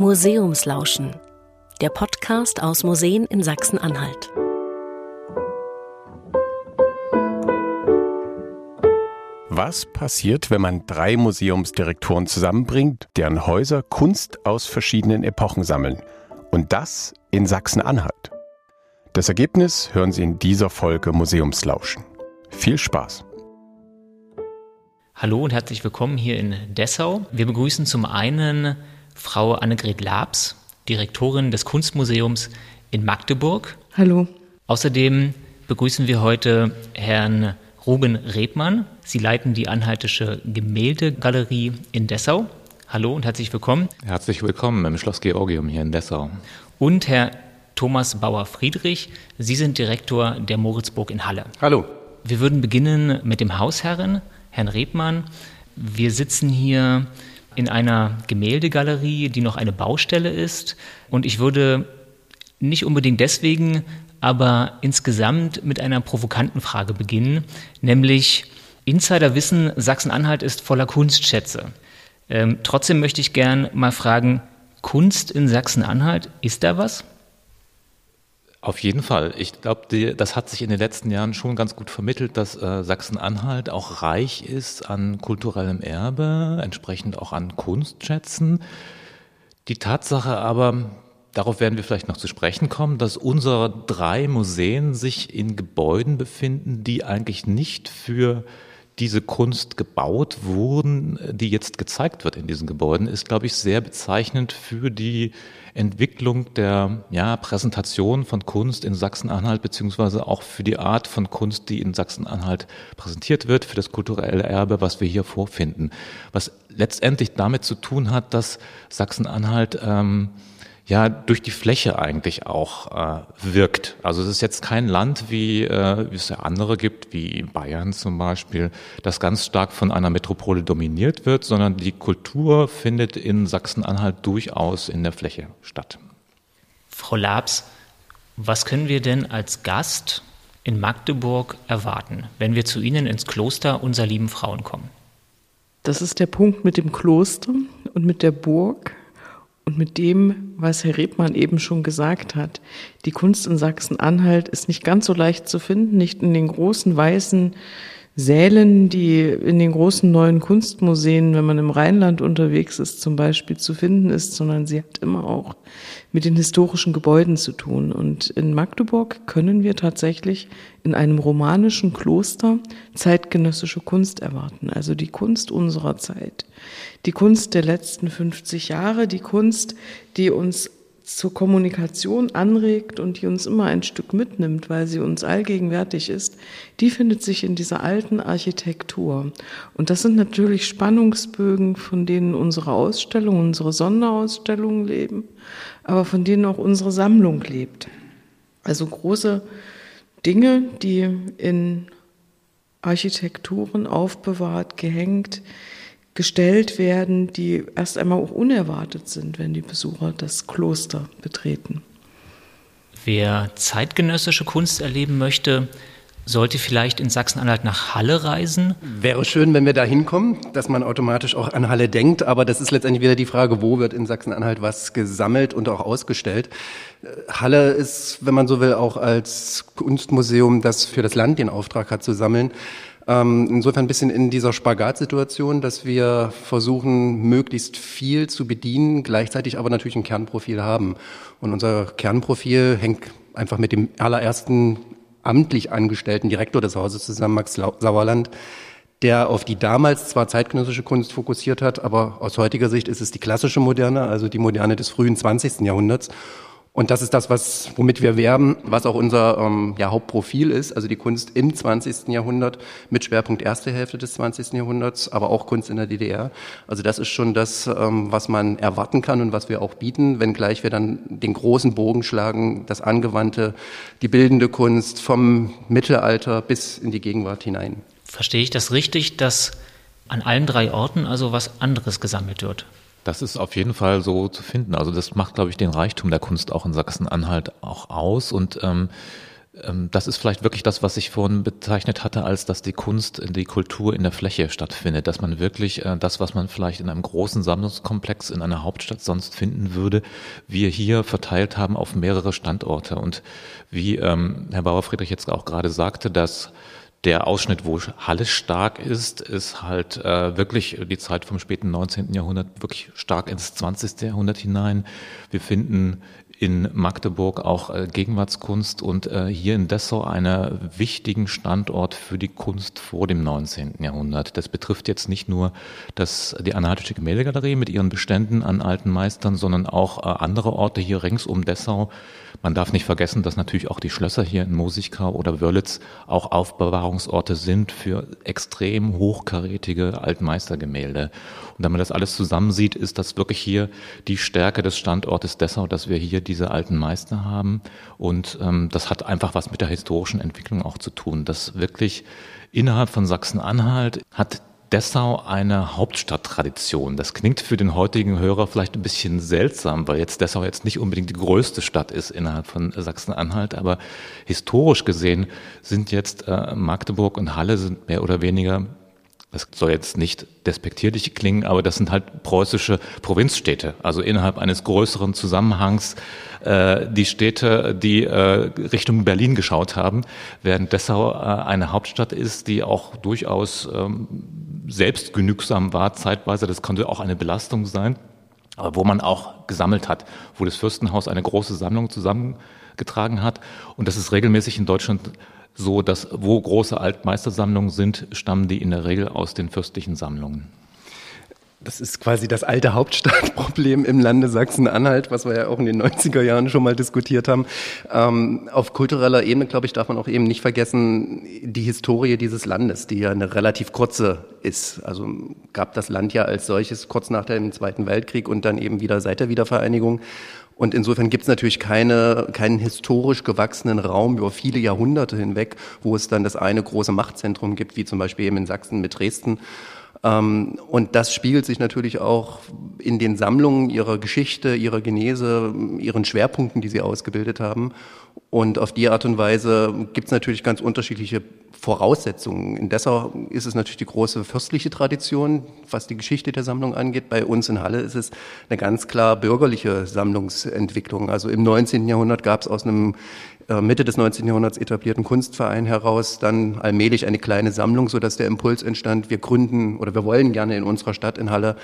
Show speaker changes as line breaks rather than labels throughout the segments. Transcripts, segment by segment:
Museumslauschen, der Podcast aus Museen in Sachsen-Anhalt.
Was passiert, wenn man drei Museumsdirektoren zusammenbringt, deren Häuser Kunst aus verschiedenen Epochen sammeln? Und das in Sachsen-Anhalt. Das Ergebnis hören Sie in dieser Folge Museumslauschen. Viel Spaß!
Hallo und herzlich willkommen hier in Dessau. Wir begrüßen zum einen Frau Annegret Labs, Direktorin des Kunstmuseums in Magdeburg.
Hallo.
Außerdem begrüßen wir heute Herrn Ruben Rebmann. Sie leiten die Anhaltische Gemäldegalerie in Dessau. Hallo und herzlich willkommen.
Herzlich willkommen im Schloss Georgium hier in Dessau.
Und Herr Thomas Bauer-Friedrich. Sie sind Direktor der Moritzburg in Halle.
Hallo.
Wir würden beginnen mit dem Hausherren, Herrn Rebmann. Wir sitzen hier in einer Gemäldegalerie, die noch eine Baustelle ist. Und ich würde nicht unbedingt deswegen, aber insgesamt mit einer provokanten Frage beginnen, nämlich Insider wissen, Sachsen-Anhalt ist voller Kunstschätze. Ähm, trotzdem möchte ich gern mal fragen, Kunst in Sachsen-Anhalt, ist da was?
Auf jeden Fall. Ich glaube, das hat sich in den letzten Jahren schon ganz gut vermittelt, dass äh, Sachsen-Anhalt auch reich ist an kulturellem Erbe, entsprechend auch an Kunstschätzen. Die Tatsache aber, darauf werden wir vielleicht noch zu sprechen kommen, dass unsere drei Museen sich in Gebäuden befinden, die eigentlich nicht für diese Kunst gebaut wurden, die jetzt gezeigt wird in diesen Gebäuden, ist, glaube ich, sehr bezeichnend für die Entwicklung der ja, Präsentation von Kunst in Sachsen-Anhalt, beziehungsweise auch für die Art von Kunst, die in Sachsen-Anhalt präsentiert wird, für das kulturelle Erbe, was wir hier vorfinden. Was letztendlich damit zu tun hat, dass Sachsen-Anhalt ähm, ja durch die Fläche eigentlich auch äh, wirkt. Also es ist jetzt kein Land, wie, äh, wie es ja andere gibt, wie Bayern zum Beispiel, das ganz stark von einer Metropole dominiert wird, sondern die Kultur findet in Sachsen-Anhalt durchaus in der Fläche statt.
Frau Labs, was können wir denn als Gast in Magdeburg erwarten, wenn wir zu Ihnen ins Kloster unserer lieben Frauen kommen?
Das ist der Punkt mit dem Kloster und mit der Burg und mit dem, was Herr Rebmann eben schon gesagt hat, die Kunst in Sachsen-Anhalt ist nicht ganz so leicht zu finden, nicht in den großen weißen Sälen, die in den großen neuen Kunstmuseen, wenn man im Rheinland unterwegs ist, zum Beispiel zu finden ist, sondern sie hat immer auch mit den historischen Gebäuden zu tun. Und in Magdeburg können wir tatsächlich in einem romanischen Kloster zeitgenössische Kunst erwarten, also die Kunst unserer Zeit, die Kunst der letzten 50 Jahre, die Kunst, die uns zur Kommunikation anregt und die uns immer ein Stück mitnimmt, weil sie uns allgegenwärtig ist, die findet sich in dieser alten Architektur. Und das sind natürlich Spannungsbögen, von denen unsere Ausstellung, unsere Sonderausstellungen leben, aber von denen auch unsere Sammlung lebt. Also große Dinge, die in Architekturen aufbewahrt, gehängt, gestellt werden, die erst einmal auch unerwartet sind, wenn die Besucher das Kloster betreten.
Wer zeitgenössische Kunst erleben möchte, sollte vielleicht in Sachsen-Anhalt nach Halle reisen.
Wäre schön, wenn wir da hinkommen, dass man automatisch auch an Halle denkt, aber das ist letztendlich wieder die Frage, wo wird in Sachsen-Anhalt was gesammelt und auch ausgestellt. Halle ist, wenn man so will, auch als Kunstmuseum, das für das Land den Auftrag hat zu sammeln, ähm, insofern ein bisschen in dieser Spagatsituation, dass wir versuchen, möglichst viel zu bedienen, gleichzeitig aber natürlich ein Kernprofil haben. Und unser Kernprofil hängt einfach mit dem allerersten amtlich angestellten Direktor des Hauses zusammen, Max Sauerland, der auf die damals zwar zeitgenössische Kunst fokussiert hat, aber aus heutiger Sicht ist es die klassische Moderne, also die Moderne des frühen 20. Jahrhunderts. Und das ist das, was, womit wir werben, was auch unser ähm, ja, Hauptprofil ist, also die Kunst im 20. Jahrhundert mit Schwerpunkt erste Hälfte des 20. Jahrhunderts, aber auch Kunst in der DDR. Also das ist schon das, ähm, was man erwarten kann und was wir auch bieten, wenngleich wir dann den großen Bogen schlagen, das Angewandte, die bildende Kunst vom Mittelalter bis in die Gegenwart hinein.
Verstehe ich das richtig, dass an allen drei Orten also was anderes gesammelt wird?
Das ist auf jeden Fall so zu finden. Also das macht, glaube ich, den Reichtum der Kunst auch in Sachsen-Anhalt auch aus. Und ähm, ähm, das ist vielleicht wirklich das, was ich vorhin bezeichnet hatte, als dass die Kunst, die Kultur in der Fläche stattfindet, dass man wirklich äh, das, was man vielleicht in einem großen Sammlungskomplex in einer Hauptstadt sonst finden würde, wir hier verteilt haben auf mehrere Standorte. Und wie ähm, Herr Bauer Friedrich jetzt auch gerade sagte, dass der Ausschnitt, wo Halle stark ist, ist halt äh, wirklich die Zeit vom späten 19. Jahrhundert wirklich stark ins 20. Jahrhundert hinein. Wir finden in Magdeburg auch äh, Gegenwartskunst und äh, hier in Dessau einen wichtigen Standort für die Kunst vor dem 19. Jahrhundert. Das betrifft jetzt nicht nur das, die Anhaltische Gemäldegalerie mit ihren Beständen an alten Meistern, sondern auch äh, andere Orte hier rings um Dessau. Man darf nicht vergessen, dass natürlich auch die Schlösser hier in Mosigkau oder Wörlitz auch Aufbewahrungsorte sind für extrem hochkarätige Altmeistergemälde. Und wenn man das alles zusammensieht, ist das wirklich hier die Stärke des Standortes Dessau, dass wir hier diese alten Meister haben. Und ähm, das hat einfach was mit der historischen Entwicklung auch zu tun, dass wirklich innerhalb von Sachsen-Anhalt hat Dessau eine Hauptstadttradition. Das klingt für den heutigen Hörer vielleicht ein bisschen seltsam, weil jetzt Dessau jetzt nicht unbedingt die größte Stadt ist innerhalb von Sachsen-Anhalt, aber historisch gesehen sind jetzt äh, Magdeburg und Halle sind mehr oder weniger das soll jetzt nicht despektierlich klingen, aber das sind halt preußische Provinzstädte, also innerhalb eines größeren Zusammenhangs äh, die Städte, die äh, Richtung Berlin geschaut haben, während Dessau äh, eine Hauptstadt ist, die auch durchaus ähm, selbstgenügsam war zeitweise. Das konnte auch eine Belastung sein, aber wo man auch gesammelt hat, wo das Fürstenhaus eine große Sammlung zusammengetragen hat und das ist regelmäßig in Deutschland so dass wo große Altmeistersammlungen sind, stammen die in der Regel aus den fürstlichen Sammlungen.
Das ist quasi das alte Hauptstadtproblem im Lande Sachsen-Anhalt, was wir ja auch in den 90er Jahren schon mal diskutiert haben. Ähm, auf kultureller Ebene, glaube ich, darf man auch eben nicht vergessen, die Historie dieses Landes, die ja eine relativ kurze ist. Also gab das Land ja als solches kurz nach dem Zweiten Weltkrieg und dann eben wieder seit der Wiedervereinigung. Und insofern gibt es natürlich keine, keinen historisch gewachsenen Raum über viele Jahrhunderte hinweg, wo es dann das eine große Machtzentrum gibt, wie zum Beispiel eben in Sachsen mit Dresden. Ähm, und das spiegelt sich natürlich auch in den Sammlungen ihrer Geschichte, ihrer Genese, ihren Schwerpunkten, die sie ausgebildet haben. Und auf die Art und Weise gibt es natürlich ganz unterschiedliche Voraussetzungen. In Dessau ist es natürlich die große fürstliche Tradition, was die Geschichte der Sammlung angeht. Bei uns in Halle ist es eine ganz klar bürgerliche Sammlungsentwicklung. Also im 19. Jahrhundert gab es aus einem äh, Mitte des 19. Jahrhunderts etablierten Kunstverein heraus dann allmählich eine kleine Sammlung, so dass der Impuls entstand, wir gründen oder wir wollen gerne in unserer Stadt in Halle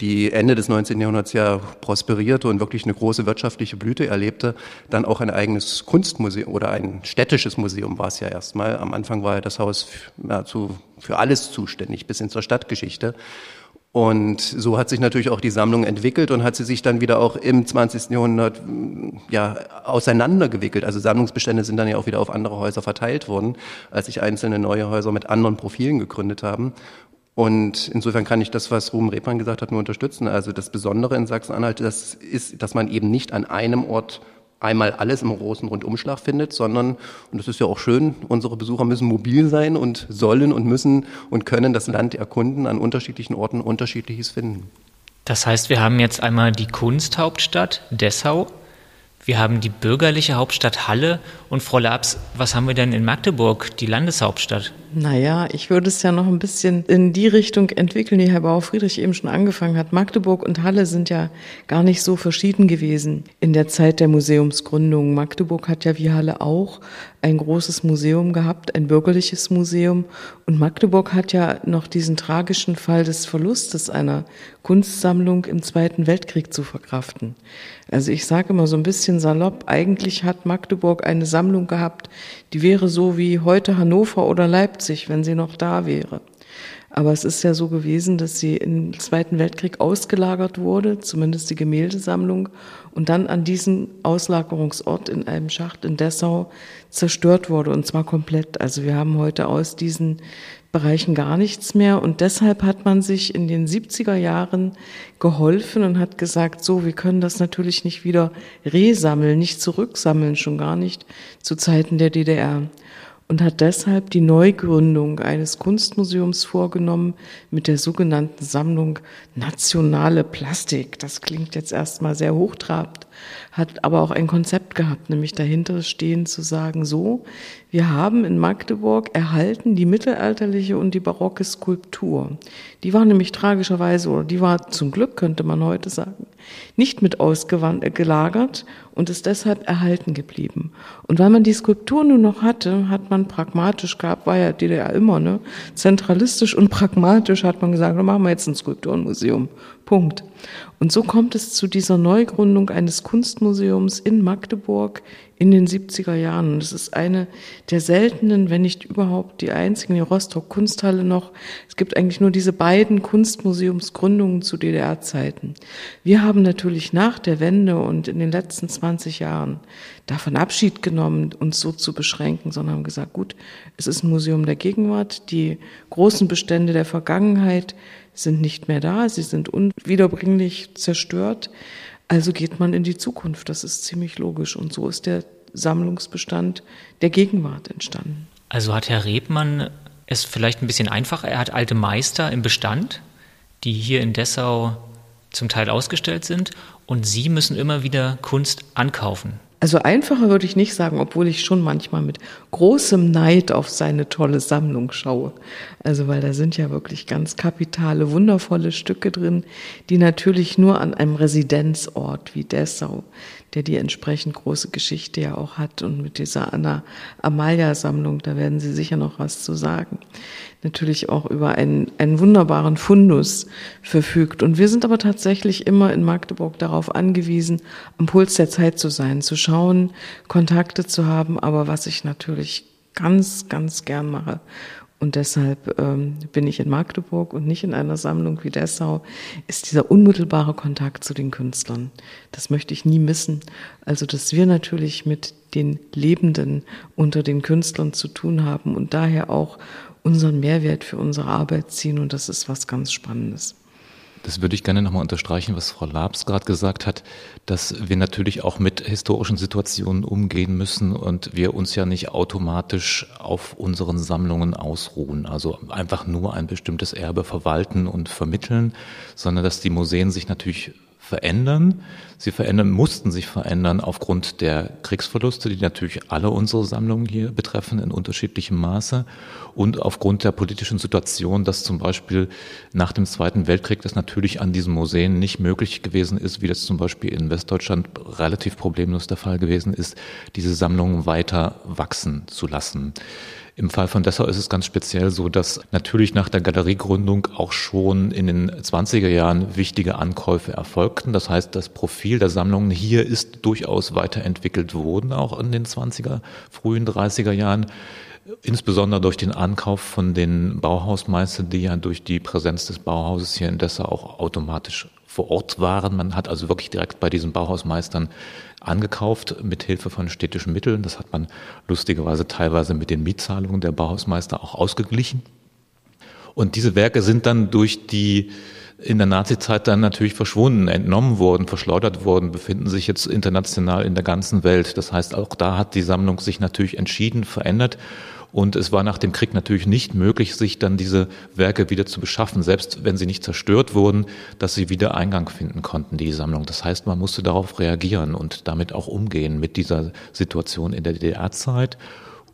die Ende des 19. Jahrhunderts ja prosperierte und wirklich eine große wirtschaftliche Blüte erlebte, dann auch ein eigenes Kunstmuseum oder ein städtisches Museum war es ja erstmal. Am Anfang war ja das Haus ja, zu, für alles zuständig, bis hin zur Stadtgeschichte. Und so hat sich natürlich auch die Sammlung entwickelt und hat sie sich dann wieder auch im 20. Jahrhundert ja, auseinandergewickelt. Also Sammlungsbestände sind dann ja auch wieder auf andere Häuser verteilt worden, als sich einzelne neue Häuser mit anderen Profilen gegründet haben. Und insofern kann ich das, was Ruben Rebmann gesagt hat, nur unterstützen. Also das Besondere in Sachsen-Anhalt, das ist, dass man eben nicht an einem Ort einmal alles im großen Rundumschlag findet, sondern, und das ist ja auch schön, unsere Besucher müssen mobil sein und sollen und müssen und können das Land erkunden, an unterschiedlichen Orten unterschiedliches finden.
Das heißt, wir haben jetzt einmal die Kunsthauptstadt Dessau, wir haben die bürgerliche Hauptstadt Halle und Frau Labs, was haben wir denn in Magdeburg, die Landeshauptstadt?
Naja, ich würde es ja noch ein bisschen in die Richtung entwickeln, die Herr Bauer-Friedrich eben schon angefangen hat. Magdeburg und Halle sind ja gar nicht so verschieden gewesen in der Zeit der Museumsgründung. Magdeburg hat ja wie Halle auch ein großes Museum gehabt, ein bürgerliches Museum. Und Magdeburg hat ja noch diesen tragischen Fall des Verlustes einer Kunstsammlung im Zweiten Weltkrieg zu verkraften. Also ich sage immer so ein bisschen salopp, eigentlich hat Magdeburg eine Sammlung gehabt, die wäre so wie heute Hannover oder Leipzig, wenn sie noch da wäre. Aber es ist ja so gewesen, dass sie im Zweiten Weltkrieg ausgelagert wurde, zumindest die Gemäldesammlung, und dann an diesen Auslagerungsort in einem Schacht in Dessau zerstört wurde, und zwar komplett. Also wir haben heute aus diesen Bereichen gar nichts mehr. Und deshalb hat man sich in den 70er Jahren geholfen und hat gesagt, so, wir können das natürlich nicht wieder resammeln, nicht zurücksammeln, schon gar nicht zu Zeiten der DDR. Und hat deshalb die Neugründung eines Kunstmuseums vorgenommen mit der sogenannten Sammlung Nationale Plastik. Das klingt jetzt erstmal sehr hochtrabend, hat aber auch ein Konzept gehabt, nämlich dahinter stehen zu sagen, so, wir haben in Magdeburg erhalten die mittelalterliche und die barocke Skulptur. Die war nämlich tragischerweise, oder die war zum Glück, könnte man heute sagen, nicht mit ausgelagert und ist deshalb erhalten geblieben. Und weil man die Skulptur nur noch hatte, hat man pragmatisch gehabt, war ja DDR immer, ne? Zentralistisch und pragmatisch hat man gesagt, dann machen wir jetzt ein Skulpturenmuseum. Punkt. Und so kommt es zu dieser Neugründung eines Kunstmuseums in Magdeburg in den 70er Jahren. Und es ist eine der seltenen, wenn nicht überhaupt die einzigen, die Rostock Kunsthalle noch. Es gibt eigentlich nur diese beiden Kunstmuseumsgründungen zu DDR-Zeiten. Wir haben natürlich nach der Wende und in den letzten 20 Jahren davon Abschied genommen, uns so zu beschränken, sondern haben gesagt, gut, es ist ein Museum der Gegenwart. Die großen Bestände der Vergangenheit sind nicht mehr da. Sie sind unwiederbringlich zerstört. Also geht man in die Zukunft. Das ist ziemlich logisch. Und so ist der Sammlungsbestand der Gegenwart entstanden.
Also hat Herr Rebmann es vielleicht ein bisschen einfacher. Er hat alte Meister im Bestand, die hier in Dessau zum Teil ausgestellt sind. Und Sie müssen immer wieder Kunst ankaufen.
Also einfacher würde ich nicht sagen, obwohl ich schon manchmal mit großem Neid auf seine tolle Sammlung schaue. Also weil da sind ja wirklich ganz kapitale, wundervolle Stücke drin, die natürlich nur an einem Residenzort wie Dessau der die entsprechend große Geschichte ja auch hat. Und mit dieser Anna Amalia-Sammlung, da werden Sie sicher noch was zu sagen, natürlich auch über einen, einen wunderbaren Fundus verfügt. Und wir sind aber tatsächlich immer in Magdeburg darauf angewiesen, am Puls der Zeit zu sein, zu schauen, Kontakte zu haben. Aber was ich natürlich ganz, ganz gern mache und deshalb ähm, bin ich in Magdeburg und nicht in einer Sammlung wie Dessau, ist dieser unmittelbare Kontakt zu den Künstlern. Das möchte ich nie missen. Also, dass wir natürlich mit den Lebenden unter den Künstlern zu tun haben und daher auch unseren Mehrwert für unsere Arbeit ziehen. Und das ist was ganz Spannendes.
Das würde ich gerne nochmal unterstreichen, was Frau Labs gerade gesagt hat, dass wir natürlich auch mit historischen Situationen umgehen müssen und wir uns ja nicht automatisch auf unseren Sammlungen ausruhen, also einfach nur ein bestimmtes Erbe verwalten und vermitteln, sondern dass die Museen sich natürlich verändern. Sie verändern, mussten sich verändern aufgrund der Kriegsverluste, die natürlich alle unsere Sammlungen hier betreffen in unterschiedlichem Maße und aufgrund der politischen Situation, dass zum Beispiel nach dem Zweiten Weltkrieg das natürlich an diesen Museen nicht möglich gewesen ist, wie das zum Beispiel in Westdeutschland relativ problemlos der Fall gewesen ist, diese Sammlungen weiter wachsen zu lassen. Im Fall von Dessau ist es ganz speziell so, dass natürlich nach der Galeriegründung auch schon in den 20er Jahren wichtige Ankäufe erfolgten. Das heißt, das Profil der Sammlungen hier ist durchaus weiterentwickelt worden, auch in den 20er, frühen 30er Jahren insbesondere durch den Ankauf von den Bauhausmeistern, die ja durch die Präsenz des Bauhauses hier in Dessau auch automatisch vor Ort waren. Man hat also wirklich direkt bei diesen Bauhausmeistern angekauft mit Hilfe von städtischen Mitteln. Das hat man lustigerweise teilweise mit den Mietzahlungen der Bauhausmeister auch ausgeglichen. Und diese Werke sind dann durch die in der Nazizeit dann natürlich verschwunden, entnommen worden, verschleudert worden, befinden sich jetzt international in der ganzen Welt. Das heißt, auch da hat die Sammlung sich natürlich entschieden verändert und es war nach dem Krieg natürlich nicht möglich, sich dann diese Werke wieder zu beschaffen, selbst wenn sie nicht zerstört wurden, dass sie wieder Eingang finden konnten, die Sammlung. Das heißt, man musste darauf reagieren und damit auch umgehen mit dieser Situation in der DDR-Zeit.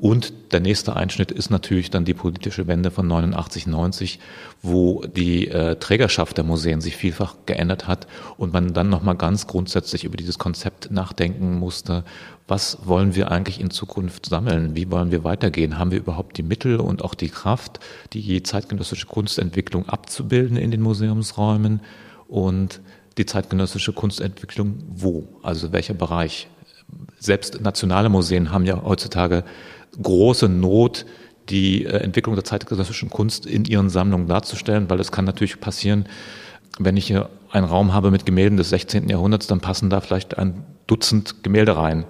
Und der nächste Einschnitt ist natürlich dann die politische Wende von 89, 90, wo die äh, Trägerschaft der Museen sich vielfach geändert hat und man dann nochmal ganz grundsätzlich über dieses Konzept nachdenken musste. Was wollen wir eigentlich in Zukunft sammeln? Wie wollen wir weitergehen? Haben wir überhaupt die Mittel und auch die Kraft, die zeitgenössische Kunstentwicklung abzubilden in den Museumsräumen? Und die zeitgenössische Kunstentwicklung wo? Also welcher Bereich? Selbst nationale Museen haben ja heutzutage große Not, die äh, Entwicklung der zeitgenössischen Kunst in ihren Sammlungen darzustellen, weil es kann natürlich passieren, wenn ich hier einen Raum habe mit Gemälden des 16. Jahrhunderts, dann passen da vielleicht ein Dutzend Gemälde rein.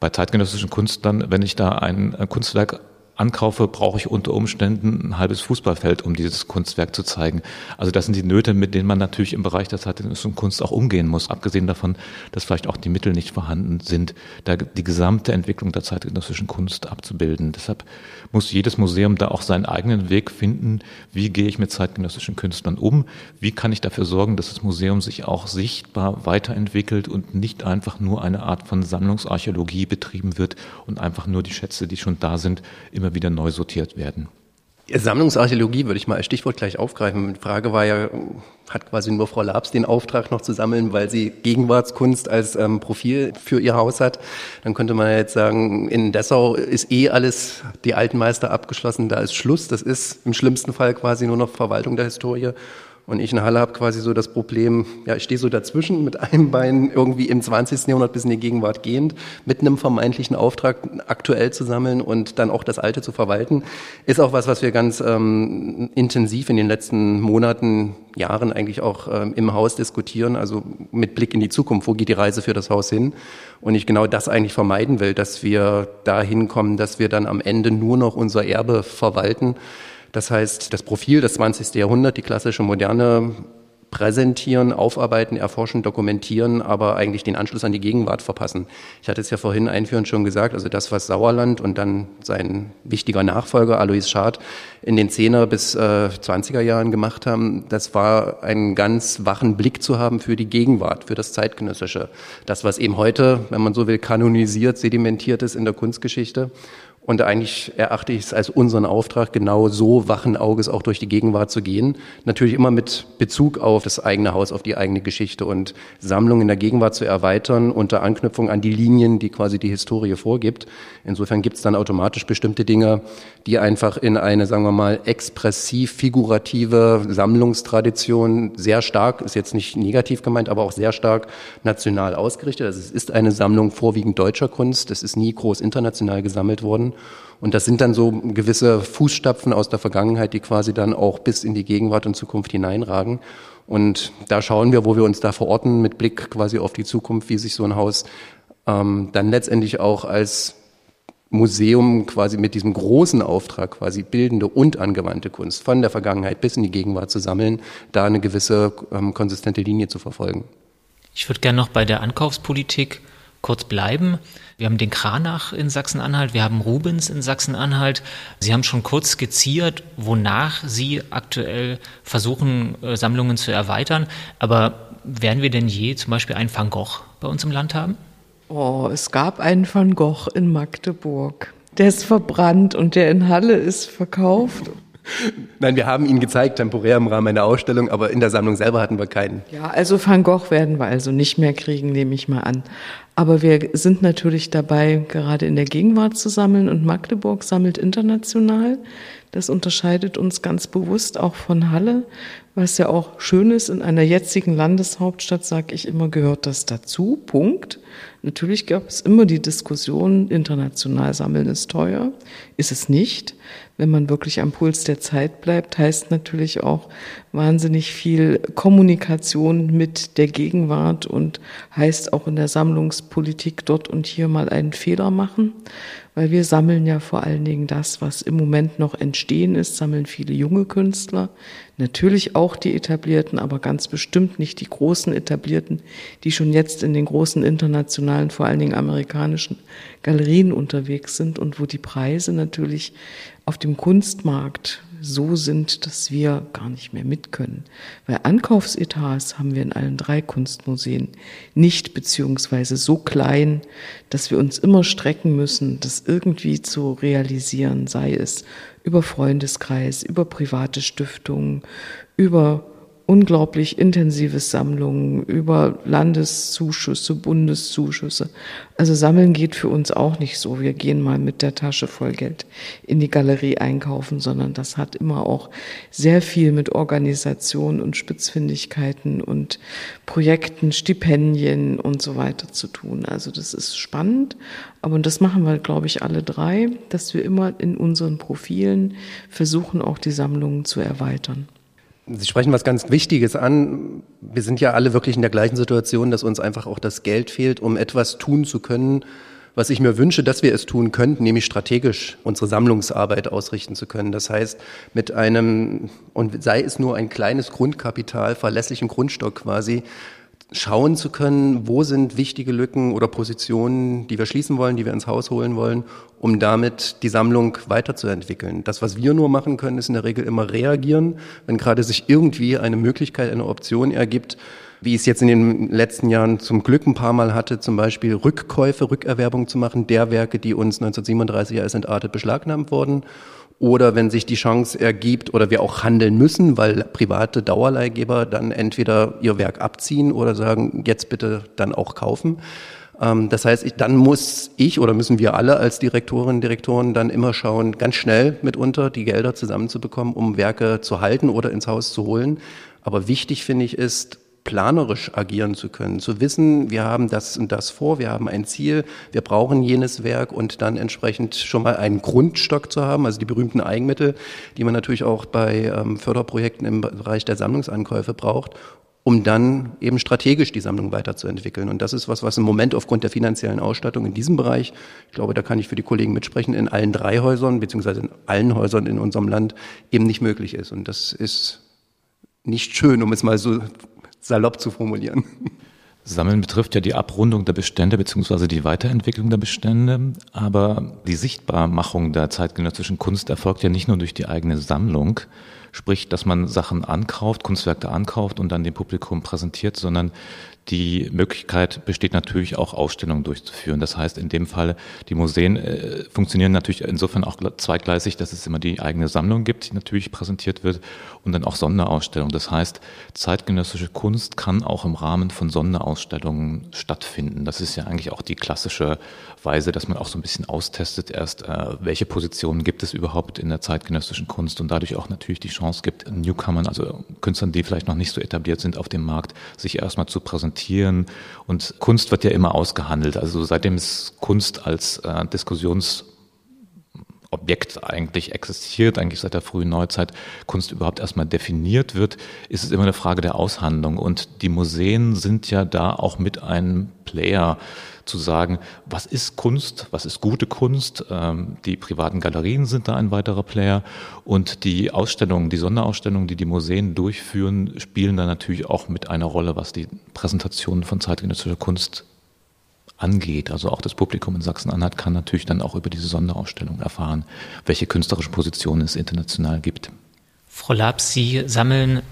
Bei zeitgenössischen Kunst dann, wenn ich da ein Kunstwerk ankaufe, brauche ich unter Umständen ein halbes Fußballfeld, um dieses Kunstwerk zu zeigen. Also das sind die Nöte, mit denen man natürlich im Bereich der zeitgenössischen Kunst auch umgehen muss. Abgesehen davon, dass vielleicht auch die Mittel nicht vorhanden sind, da die gesamte Entwicklung der zeitgenössischen Kunst abzubilden. Deshalb muss jedes Museum da auch seinen eigenen Weg finden. Wie gehe ich mit zeitgenössischen Künstlern um? Wie kann ich dafür sorgen, dass das Museum sich auch sichtbar weiterentwickelt und nicht einfach nur eine Art von Sammlungsarchäologie betrieben wird und einfach nur die Schätze, die schon da sind, immer wieder neu sortiert werden.
Sammlungsarchäologie würde ich mal als Stichwort gleich aufgreifen. Die Frage war ja, hat quasi nur Frau Labs den Auftrag noch zu sammeln, weil sie Gegenwartskunst als ähm, Profil für ihr Haus hat. Dann könnte man ja jetzt sagen, in Dessau ist eh alles, die alten Meister abgeschlossen, da ist Schluss. Das ist im schlimmsten Fall quasi nur noch Verwaltung der Historie. Und ich in Halle habe quasi so das Problem, ja, ich stehe so dazwischen mit einem Bein irgendwie im 20. Jahrhundert bis in die Gegenwart gehend, mit einem vermeintlichen Auftrag aktuell zu sammeln und dann auch das Alte zu verwalten, ist auch was, was wir ganz ähm, intensiv in den letzten Monaten, Jahren eigentlich auch ähm, im Haus diskutieren, also mit Blick in die Zukunft, wo geht die Reise für das Haus hin? Und ich genau das eigentlich vermeiden will, dass wir dahin kommen, dass wir dann am Ende nur noch unser Erbe verwalten das heißt, das Profil des 20. Jahrhunderts, die klassische Moderne, präsentieren, aufarbeiten, erforschen, dokumentieren, aber eigentlich den Anschluss an die Gegenwart verpassen. Ich hatte es ja vorhin einführend schon gesagt, also das, was Sauerland und dann sein wichtiger Nachfolger Alois Schad in den 10er bis äh, 20er Jahren gemacht haben, das war einen ganz wachen Blick zu haben für die Gegenwart, für das Zeitgenössische. Das, was eben heute, wenn man so will, kanonisiert, sedimentiert ist in der Kunstgeschichte und eigentlich erachte ich es als unseren Auftrag, genau so wachen Auges auch durch die Gegenwart zu gehen. Natürlich immer mit Bezug auf das eigene Haus, auf die eigene Geschichte und Sammlung in der Gegenwart zu erweitern unter Anknüpfung an die Linien, die quasi die Historie vorgibt. Insofern gibt es dann automatisch bestimmte Dinge, die einfach in eine, sagen wir mal, expressiv-figurative Sammlungstradition sehr stark, ist jetzt nicht negativ gemeint, aber auch sehr stark national ausgerichtet. Also es ist eine Sammlung vorwiegend deutscher Kunst. Es ist nie groß international gesammelt worden. Und das sind dann so gewisse Fußstapfen aus der Vergangenheit, die quasi dann auch bis in die Gegenwart und Zukunft hineinragen. Und da schauen wir, wo wir uns da verorten, mit Blick quasi auf die Zukunft, wie sich so ein Haus ähm, dann letztendlich auch als Museum quasi mit diesem großen Auftrag, quasi bildende und angewandte Kunst von der Vergangenheit bis in die Gegenwart zu sammeln, da eine gewisse ähm, konsistente Linie zu verfolgen.
Ich würde gerne noch bei der Ankaufspolitik kurz bleiben. Wir haben den Kranach in Sachsen-Anhalt, wir haben Rubens in Sachsen-Anhalt. Sie haben schon kurz skizziert, wonach Sie aktuell versuchen, äh, Sammlungen zu erweitern. Aber werden wir denn je zum Beispiel einen Van Gogh bei uns im Land haben?
Oh, es gab einen Van Gogh in Magdeburg. Der ist verbrannt und der in Halle ist verkauft.
Nein, wir haben ihn gezeigt, temporär im Rahmen einer Ausstellung, aber in der Sammlung selber hatten wir keinen.
Ja, also Van Gogh werden wir also nicht mehr kriegen, nehme ich mal an. Aber wir sind natürlich dabei, gerade in der Gegenwart zu sammeln und Magdeburg sammelt international. Das unterscheidet uns ganz bewusst auch von Halle, was ja auch schön ist. In einer jetzigen Landeshauptstadt, sage ich immer, gehört das dazu. Punkt. Natürlich gab es immer die Diskussion, international sammeln ist teuer. Ist es nicht wenn man wirklich am Puls der Zeit bleibt, heißt natürlich auch wahnsinnig viel Kommunikation mit der Gegenwart und heißt auch in der Sammlungspolitik dort und hier mal einen Fehler machen, weil wir sammeln ja vor allen Dingen das, was im Moment noch entstehen ist, sammeln viele junge Künstler, natürlich auch die etablierten, aber ganz bestimmt nicht die großen etablierten, die schon jetzt in den großen internationalen, vor allen Dingen amerikanischen Galerien unterwegs sind und wo die Preise natürlich auf dem Kunstmarkt so sind, dass wir gar nicht mehr mit können. Weil Ankaufsetats haben wir in allen drei Kunstmuseen nicht, beziehungsweise so klein, dass wir uns immer strecken müssen, das irgendwie zu realisieren, sei es über Freundeskreis, über private Stiftungen, über unglaublich intensives Sammlungen über Landeszuschüsse, Bundeszuschüsse. Also Sammeln geht für uns auch nicht so. Wir gehen mal mit der Tasche voll Geld in die Galerie einkaufen, sondern das hat immer auch sehr viel mit Organisation und Spitzfindigkeiten und Projekten, Stipendien und so weiter zu tun. Also das ist spannend, aber das machen wir, glaube ich, alle drei, dass wir immer in unseren Profilen versuchen, auch die Sammlungen zu erweitern.
Sie sprechen was ganz Wichtiges an. Wir sind ja alle wirklich in der gleichen Situation, dass uns einfach auch das Geld fehlt, um etwas tun zu können, was ich mir wünsche, dass wir es tun könnten, nämlich strategisch unsere Sammlungsarbeit ausrichten zu können. Das heißt, mit einem, und sei es nur ein kleines Grundkapital, verlässlichen Grundstock quasi, schauen zu können, wo sind wichtige Lücken oder Positionen, die wir schließen wollen, die wir ins Haus holen wollen, um damit die Sammlung weiterzuentwickeln. Das, was wir nur machen können, ist in der Regel immer reagieren, wenn gerade sich irgendwie eine Möglichkeit, eine Option ergibt, wie ich es jetzt in den letzten Jahren zum Glück ein paar Mal hatte, zum Beispiel Rückkäufe, Rückerwerbung zu machen, der Werke, die uns 1937 als entartet beschlagnahmt wurden oder wenn sich die Chance ergibt oder wir auch handeln müssen, weil private Dauerleihgeber dann entweder ihr Werk abziehen oder sagen, jetzt bitte dann auch kaufen. Ähm, das heißt, ich, dann muss ich oder müssen wir alle als Direktorinnen und Direktoren dann immer schauen, ganz schnell mitunter die Gelder zusammenzubekommen, um Werke zu halten oder ins Haus zu holen. Aber wichtig finde ich ist, planerisch agieren zu können, zu wissen, wir haben das und das vor, wir haben ein Ziel, wir brauchen jenes Werk und dann entsprechend schon mal einen Grundstock zu haben, also die berühmten Eigenmittel, die man natürlich auch bei ähm, Förderprojekten im Bereich der Sammlungsankäufe braucht, um dann eben strategisch die Sammlung weiterzuentwickeln. Und das ist was, was im Moment aufgrund der finanziellen Ausstattung in diesem Bereich, ich glaube, da kann ich für die Kollegen mitsprechen, in allen drei Häusern, beziehungsweise in allen Häusern in unserem Land eben nicht möglich ist. Und das ist nicht schön, um es mal so salopp zu formulieren.
Sammeln betrifft ja die Abrundung der Bestände beziehungsweise die Weiterentwicklung der Bestände, aber die Sichtbarmachung der zeitgenössischen Kunst erfolgt ja nicht nur durch die eigene Sammlung, sprich, dass man Sachen ankauft, Kunstwerke ankauft und dann dem Publikum präsentiert, sondern die Möglichkeit besteht natürlich auch Ausstellungen durchzuführen. Das heißt, in dem Fall, die Museen äh, funktionieren natürlich insofern auch zweigleisig, dass es immer die eigene Sammlung gibt, die natürlich präsentiert wird und dann auch Sonderausstellungen. Das heißt, zeitgenössische Kunst kann auch im Rahmen von Sonderausstellungen stattfinden. Das ist ja eigentlich auch die klassische Weise, dass man auch so ein bisschen austestet, erst äh, welche Positionen gibt es überhaupt in der zeitgenössischen Kunst und dadurch auch natürlich die Chance gibt, Newcomern, also Künstlern, die vielleicht noch nicht so etabliert sind auf dem Markt, sich erstmal zu präsentieren. Und Kunst wird ja immer ausgehandelt. Also seitdem es Kunst als äh, Diskussions eigentlich existiert, eigentlich seit der frühen Neuzeit Kunst überhaupt erstmal definiert wird, ist es immer eine Frage der Aushandlung. Und die Museen sind ja da auch mit einem Player zu sagen, was ist Kunst, was ist gute Kunst. Ähm, die privaten Galerien sind da ein weiterer Player und die Ausstellungen, die Sonderausstellungen, die die Museen durchführen, spielen da natürlich auch mit einer Rolle, was die Präsentation von zeitgenössischer Kunst angeht. Also auch das Publikum in Sachsen-Anhalt kann natürlich dann auch über diese Sonderausstellung erfahren, welche künstlerischen Positionen es international gibt.
Frau Lab, Sie sammeln,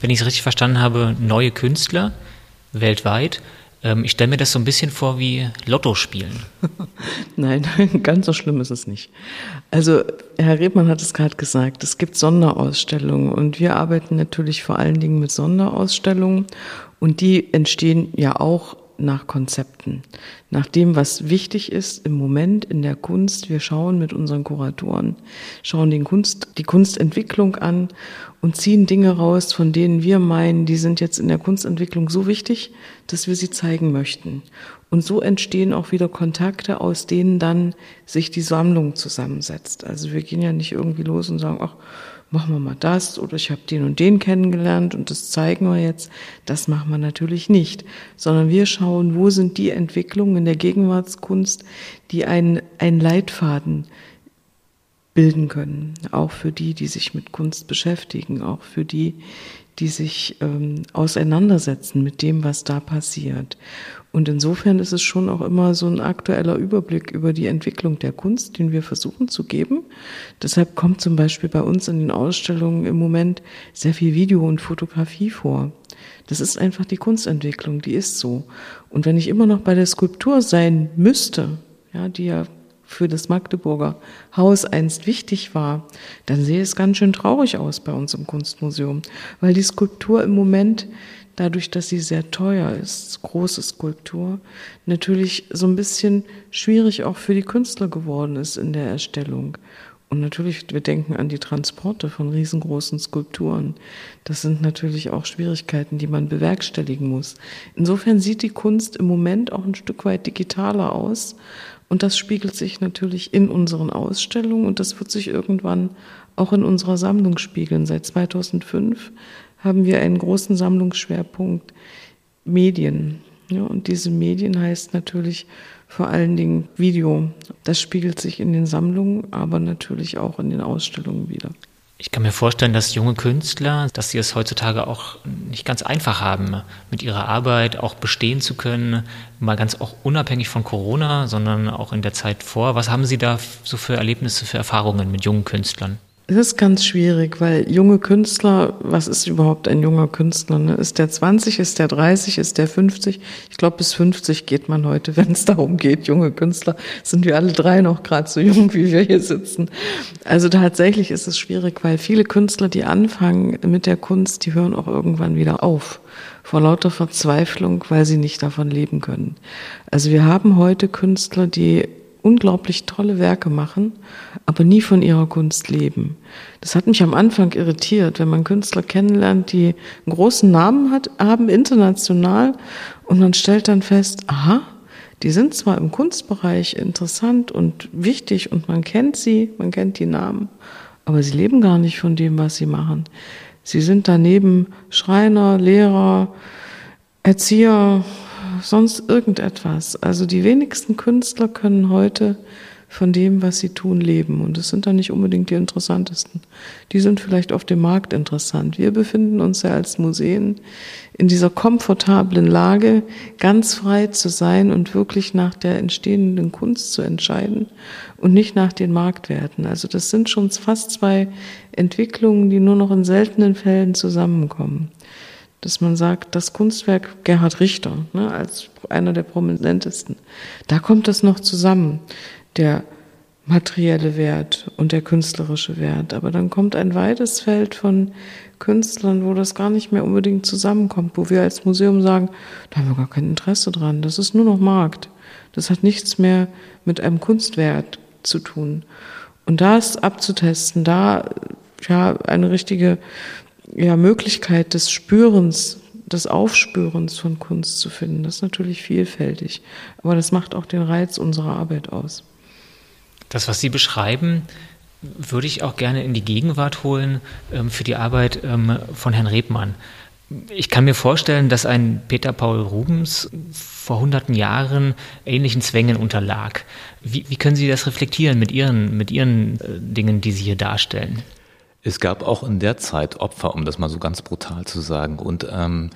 wenn ich es richtig verstanden habe, neue Künstler weltweit. Ähm, ich stelle mir das so ein bisschen vor wie Lotto spielen.
Nein, ganz so schlimm ist es nicht. Also Herr Rebmann hat es gerade gesagt, es gibt Sonderausstellungen und wir arbeiten natürlich vor allen Dingen mit Sonderausstellungen und die entstehen ja auch nach Konzepten, nach dem, was wichtig ist im Moment in der Kunst. Wir schauen mit unseren Kuratoren, schauen den Kunst, die Kunstentwicklung an und ziehen Dinge raus, von denen wir meinen, die sind jetzt in der Kunstentwicklung so wichtig, dass wir sie zeigen möchten. Und so entstehen auch wieder Kontakte, aus denen dann sich die Sammlung zusammensetzt. Also wir gehen ja nicht irgendwie los und sagen, ach, machen wir mal das oder ich habe den und den kennengelernt und das zeigen wir jetzt. Das machen wir natürlich nicht, sondern wir schauen, wo sind die Entwicklungen in der Gegenwartskunst, die einen, einen Leitfaden bilden können, auch für die, die sich mit Kunst beschäftigen, auch für die, die sich ähm, auseinandersetzen mit dem, was da passiert. Und insofern ist es schon auch immer so ein aktueller Überblick über die Entwicklung der Kunst, den wir versuchen zu geben. Deshalb kommt zum Beispiel bei uns in den Ausstellungen im Moment sehr viel Video und Fotografie vor. Das ist einfach die Kunstentwicklung, die ist so. Und wenn ich immer noch bei der Skulptur sein müsste, ja, die ja für das Magdeburger Haus einst wichtig war, dann sehe es ganz schön traurig aus bei uns im Kunstmuseum, weil die Skulptur im Moment dadurch, dass sie sehr teuer ist, große Skulptur, natürlich so ein bisschen schwierig auch für die Künstler geworden ist in der Erstellung. Und natürlich, wir denken an die Transporte von riesengroßen Skulpturen. Das sind natürlich auch Schwierigkeiten, die man bewerkstelligen muss. Insofern sieht die Kunst im Moment auch ein Stück weit digitaler aus. Und das spiegelt sich natürlich in unseren Ausstellungen und das wird sich irgendwann auch in unserer Sammlung spiegeln. Seit 2005 haben wir einen großen Sammlungsschwerpunkt Medien. Ja, und diese Medien heißt natürlich vor allen Dingen Video. Das spiegelt sich in den Sammlungen, aber natürlich auch in den Ausstellungen wieder.
Ich kann mir vorstellen, dass junge Künstler, dass sie es heutzutage auch nicht ganz einfach haben, mit ihrer Arbeit auch bestehen zu können, mal ganz auch unabhängig von Corona, sondern auch in der Zeit vor. Was haben Sie da so für Erlebnisse, für Erfahrungen mit jungen Künstlern?
Es ist ganz schwierig, weil junge Künstler, was ist überhaupt ein junger Künstler? Ne? Ist der 20, ist der 30, ist der 50? Ich glaube, bis 50 geht man heute, wenn es darum geht, junge Künstler. Sind wir alle drei noch gerade so jung, wie wir hier sitzen. Also tatsächlich ist es schwierig, weil viele Künstler, die anfangen mit der Kunst, die hören auch irgendwann wieder auf. Vor lauter Verzweiflung, weil sie nicht davon leben können. Also wir haben heute Künstler, die unglaublich tolle Werke machen, aber nie von ihrer Kunst leben. Das hat mich am Anfang irritiert, wenn man Künstler kennenlernt, die einen großen Namen hat, haben international und man stellt dann fest, aha, die sind zwar im Kunstbereich interessant und wichtig und man kennt sie, man kennt die Namen, aber sie leben gar nicht von dem, was sie machen. Sie sind daneben Schreiner, Lehrer, Erzieher, sonst irgendetwas. Also die wenigsten Künstler können heute von dem, was sie tun, leben. Und es sind dann nicht unbedingt die interessantesten. Die sind vielleicht auf dem Markt interessant. Wir befinden uns ja als Museen in dieser komfortablen Lage, ganz frei zu sein und wirklich nach der entstehenden Kunst zu entscheiden und nicht nach den Marktwerten. Also das sind schon fast zwei Entwicklungen, die nur noch in seltenen Fällen zusammenkommen dass man sagt, das Kunstwerk Gerhard Richter ne, als einer der prominentesten, da kommt das noch zusammen, der materielle Wert und der künstlerische Wert. Aber dann kommt ein weites Feld von Künstlern, wo das gar nicht mehr unbedingt zusammenkommt, wo wir als Museum sagen, da haben wir gar kein Interesse dran, das ist nur noch Markt. Das hat nichts mehr mit einem Kunstwert zu tun. Und da ist abzutesten, da ja eine richtige ja, Möglichkeit des Spürens, des Aufspürens von Kunst zu finden. Das ist natürlich vielfältig, aber das macht auch den Reiz unserer Arbeit aus.
Das, was Sie beschreiben, würde ich auch gerne in die Gegenwart holen ähm, für die Arbeit ähm, von Herrn Rebmann. Ich kann mir vorstellen, dass ein Peter Paul Rubens vor hunderten Jahren ähnlichen Zwängen unterlag. Wie, wie können Sie das reflektieren mit Ihren, mit Ihren äh, Dingen, die Sie hier darstellen?
Es gab auch in der Zeit Opfer, um das mal so ganz brutal zu sagen. Und ähm,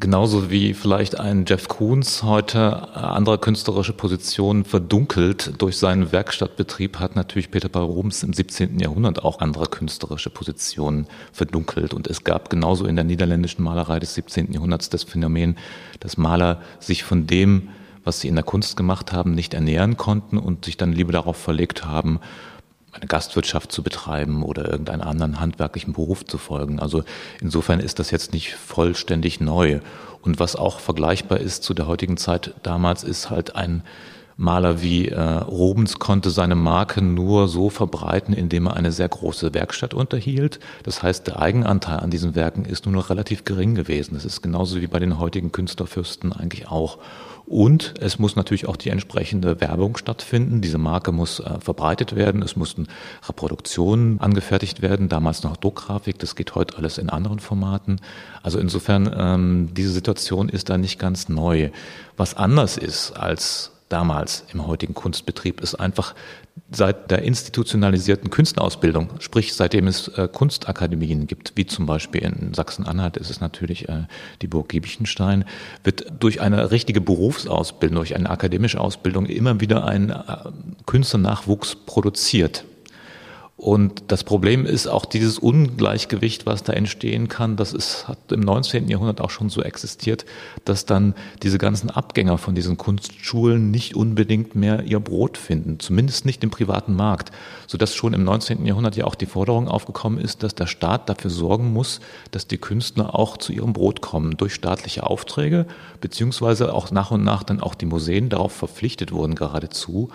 genauso wie vielleicht ein Jeff Koons heute andere künstlerische Positionen verdunkelt durch seinen Werkstattbetrieb, hat natürlich Peter Paul Rubens im 17. Jahrhundert auch andere künstlerische Positionen verdunkelt. Und es gab genauso in der niederländischen Malerei des 17. Jahrhunderts das Phänomen, dass Maler sich von dem, was sie in der Kunst gemacht haben, nicht ernähren konnten und sich dann lieber darauf verlegt haben, eine Gastwirtschaft zu betreiben oder irgendeinen anderen handwerklichen Beruf zu folgen. Also insofern ist das jetzt nicht vollständig neu. Und was auch vergleichbar ist zu der heutigen Zeit damals, ist halt ein Maler wie äh, Rubens konnte seine Marke nur so verbreiten, indem er eine sehr große Werkstatt unterhielt. Das heißt, der Eigenanteil an diesen Werken ist nur noch relativ gering gewesen. Das ist genauso wie bei den heutigen Künstlerfürsten eigentlich auch. Und es muss natürlich auch die entsprechende Werbung stattfinden. Diese Marke muss äh, verbreitet werden. Es mussten Reproduktionen angefertigt werden. Damals noch Druckgrafik. Das geht heute alles in anderen Formaten. Also insofern, ähm, diese Situation ist da nicht ganz neu. Was anders ist als damals im heutigen Kunstbetrieb ist einfach seit der institutionalisierten Kunstausbildung, sprich seitdem es äh, Kunstakademien gibt, wie zum Beispiel in Sachsen-Anhalt ist es natürlich äh, die Burg Giebichenstein, wird durch eine richtige Berufsausbildung, durch eine akademische Ausbildung immer wieder ein äh, Künstlernachwuchs produziert. Und das Problem ist auch dieses Ungleichgewicht, was da entstehen kann. Das ist, hat im 19. Jahrhundert auch schon so existiert, dass dann diese ganzen Abgänger von diesen Kunstschulen nicht unbedingt mehr ihr Brot finden, zumindest nicht im privaten Markt, sodass schon im 19. Jahrhundert ja auch die Forderung aufgekommen ist, dass der Staat dafür sorgen muss, dass die Künstler auch zu ihrem Brot kommen durch staatliche Aufträge, beziehungsweise auch nach und nach dann auch die Museen darauf verpflichtet wurden geradezu,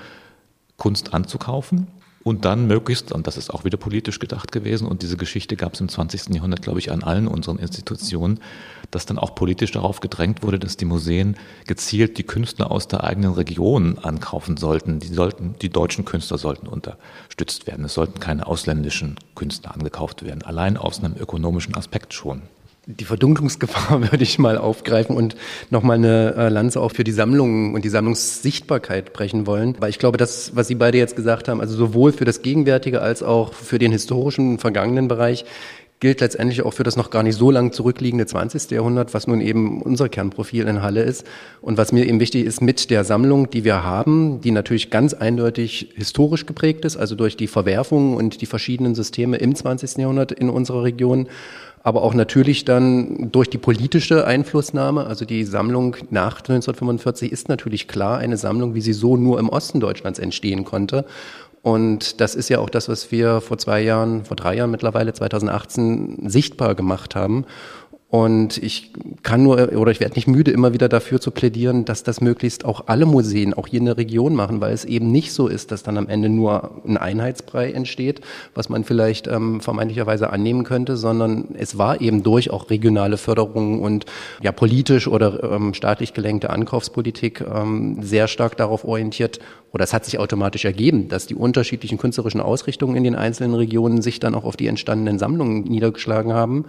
Kunst anzukaufen und dann möglichst, und das ist auch wieder politisch gedacht gewesen, und diese Geschichte gab es im 20. Jahrhundert, glaube ich, an allen unseren Institutionen, dass dann auch politisch darauf gedrängt wurde, dass die Museen gezielt die Künstler aus der eigenen Region ankaufen sollten. Die sollten, die deutschen Künstler sollten unterstützt werden. Es sollten keine ausländischen Künstler angekauft werden. Allein aus einem ökonomischen Aspekt schon.
Die Verdunklungsgefahr würde ich mal aufgreifen und nochmal eine äh, Lanze auch für die Sammlungen und die Sammlungssichtbarkeit brechen wollen. Weil ich glaube, das, was Sie beide jetzt gesagt haben, also sowohl für das Gegenwärtige als auch für den historischen, vergangenen Bereich, gilt letztendlich auch für das noch gar nicht so lang zurückliegende 20. Jahrhundert, was nun eben unser Kernprofil in Halle ist. Und was mir eben wichtig ist, mit der Sammlung, die wir haben, die natürlich ganz eindeutig historisch geprägt ist, also durch die Verwerfungen und die verschiedenen Systeme im 20. Jahrhundert in unserer Region, aber auch natürlich dann durch die politische Einflussnahme. Also die Sammlung nach 1945 ist natürlich klar eine Sammlung, wie sie so nur im Osten Deutschlands entstehen konnte. Und das ist ja auch das, was wir vor zwei Jahren, vor drei Jahren mittlerweile, 2018, sichtbar gemacht haben. Und ich kann nur, oder ich werde nicht müde, immer wieder dafür zu plädieren, dass das möglichst auch alle Museen, auch hier in der Region machen, weil es eben nicht so ist, dass dann am Ende nur ein Einheitsbrei entsteht, was man vielleicht ähm, vermeintlicherweise annehmen könnte, sondern es war eben durch auch regionale Förderung und ja politisch oder ähm, staatlich gelenkte Ankaufspolitik ähm, sehr stark darauf orientiert, oder es hat sich automatisch ergeben, dass die unterschiedlichen künstlerischen Ausrichtungen in den einzelnen Regionen sich dann auch auf die entstandenen Sammlungen niedergeschlagen haben.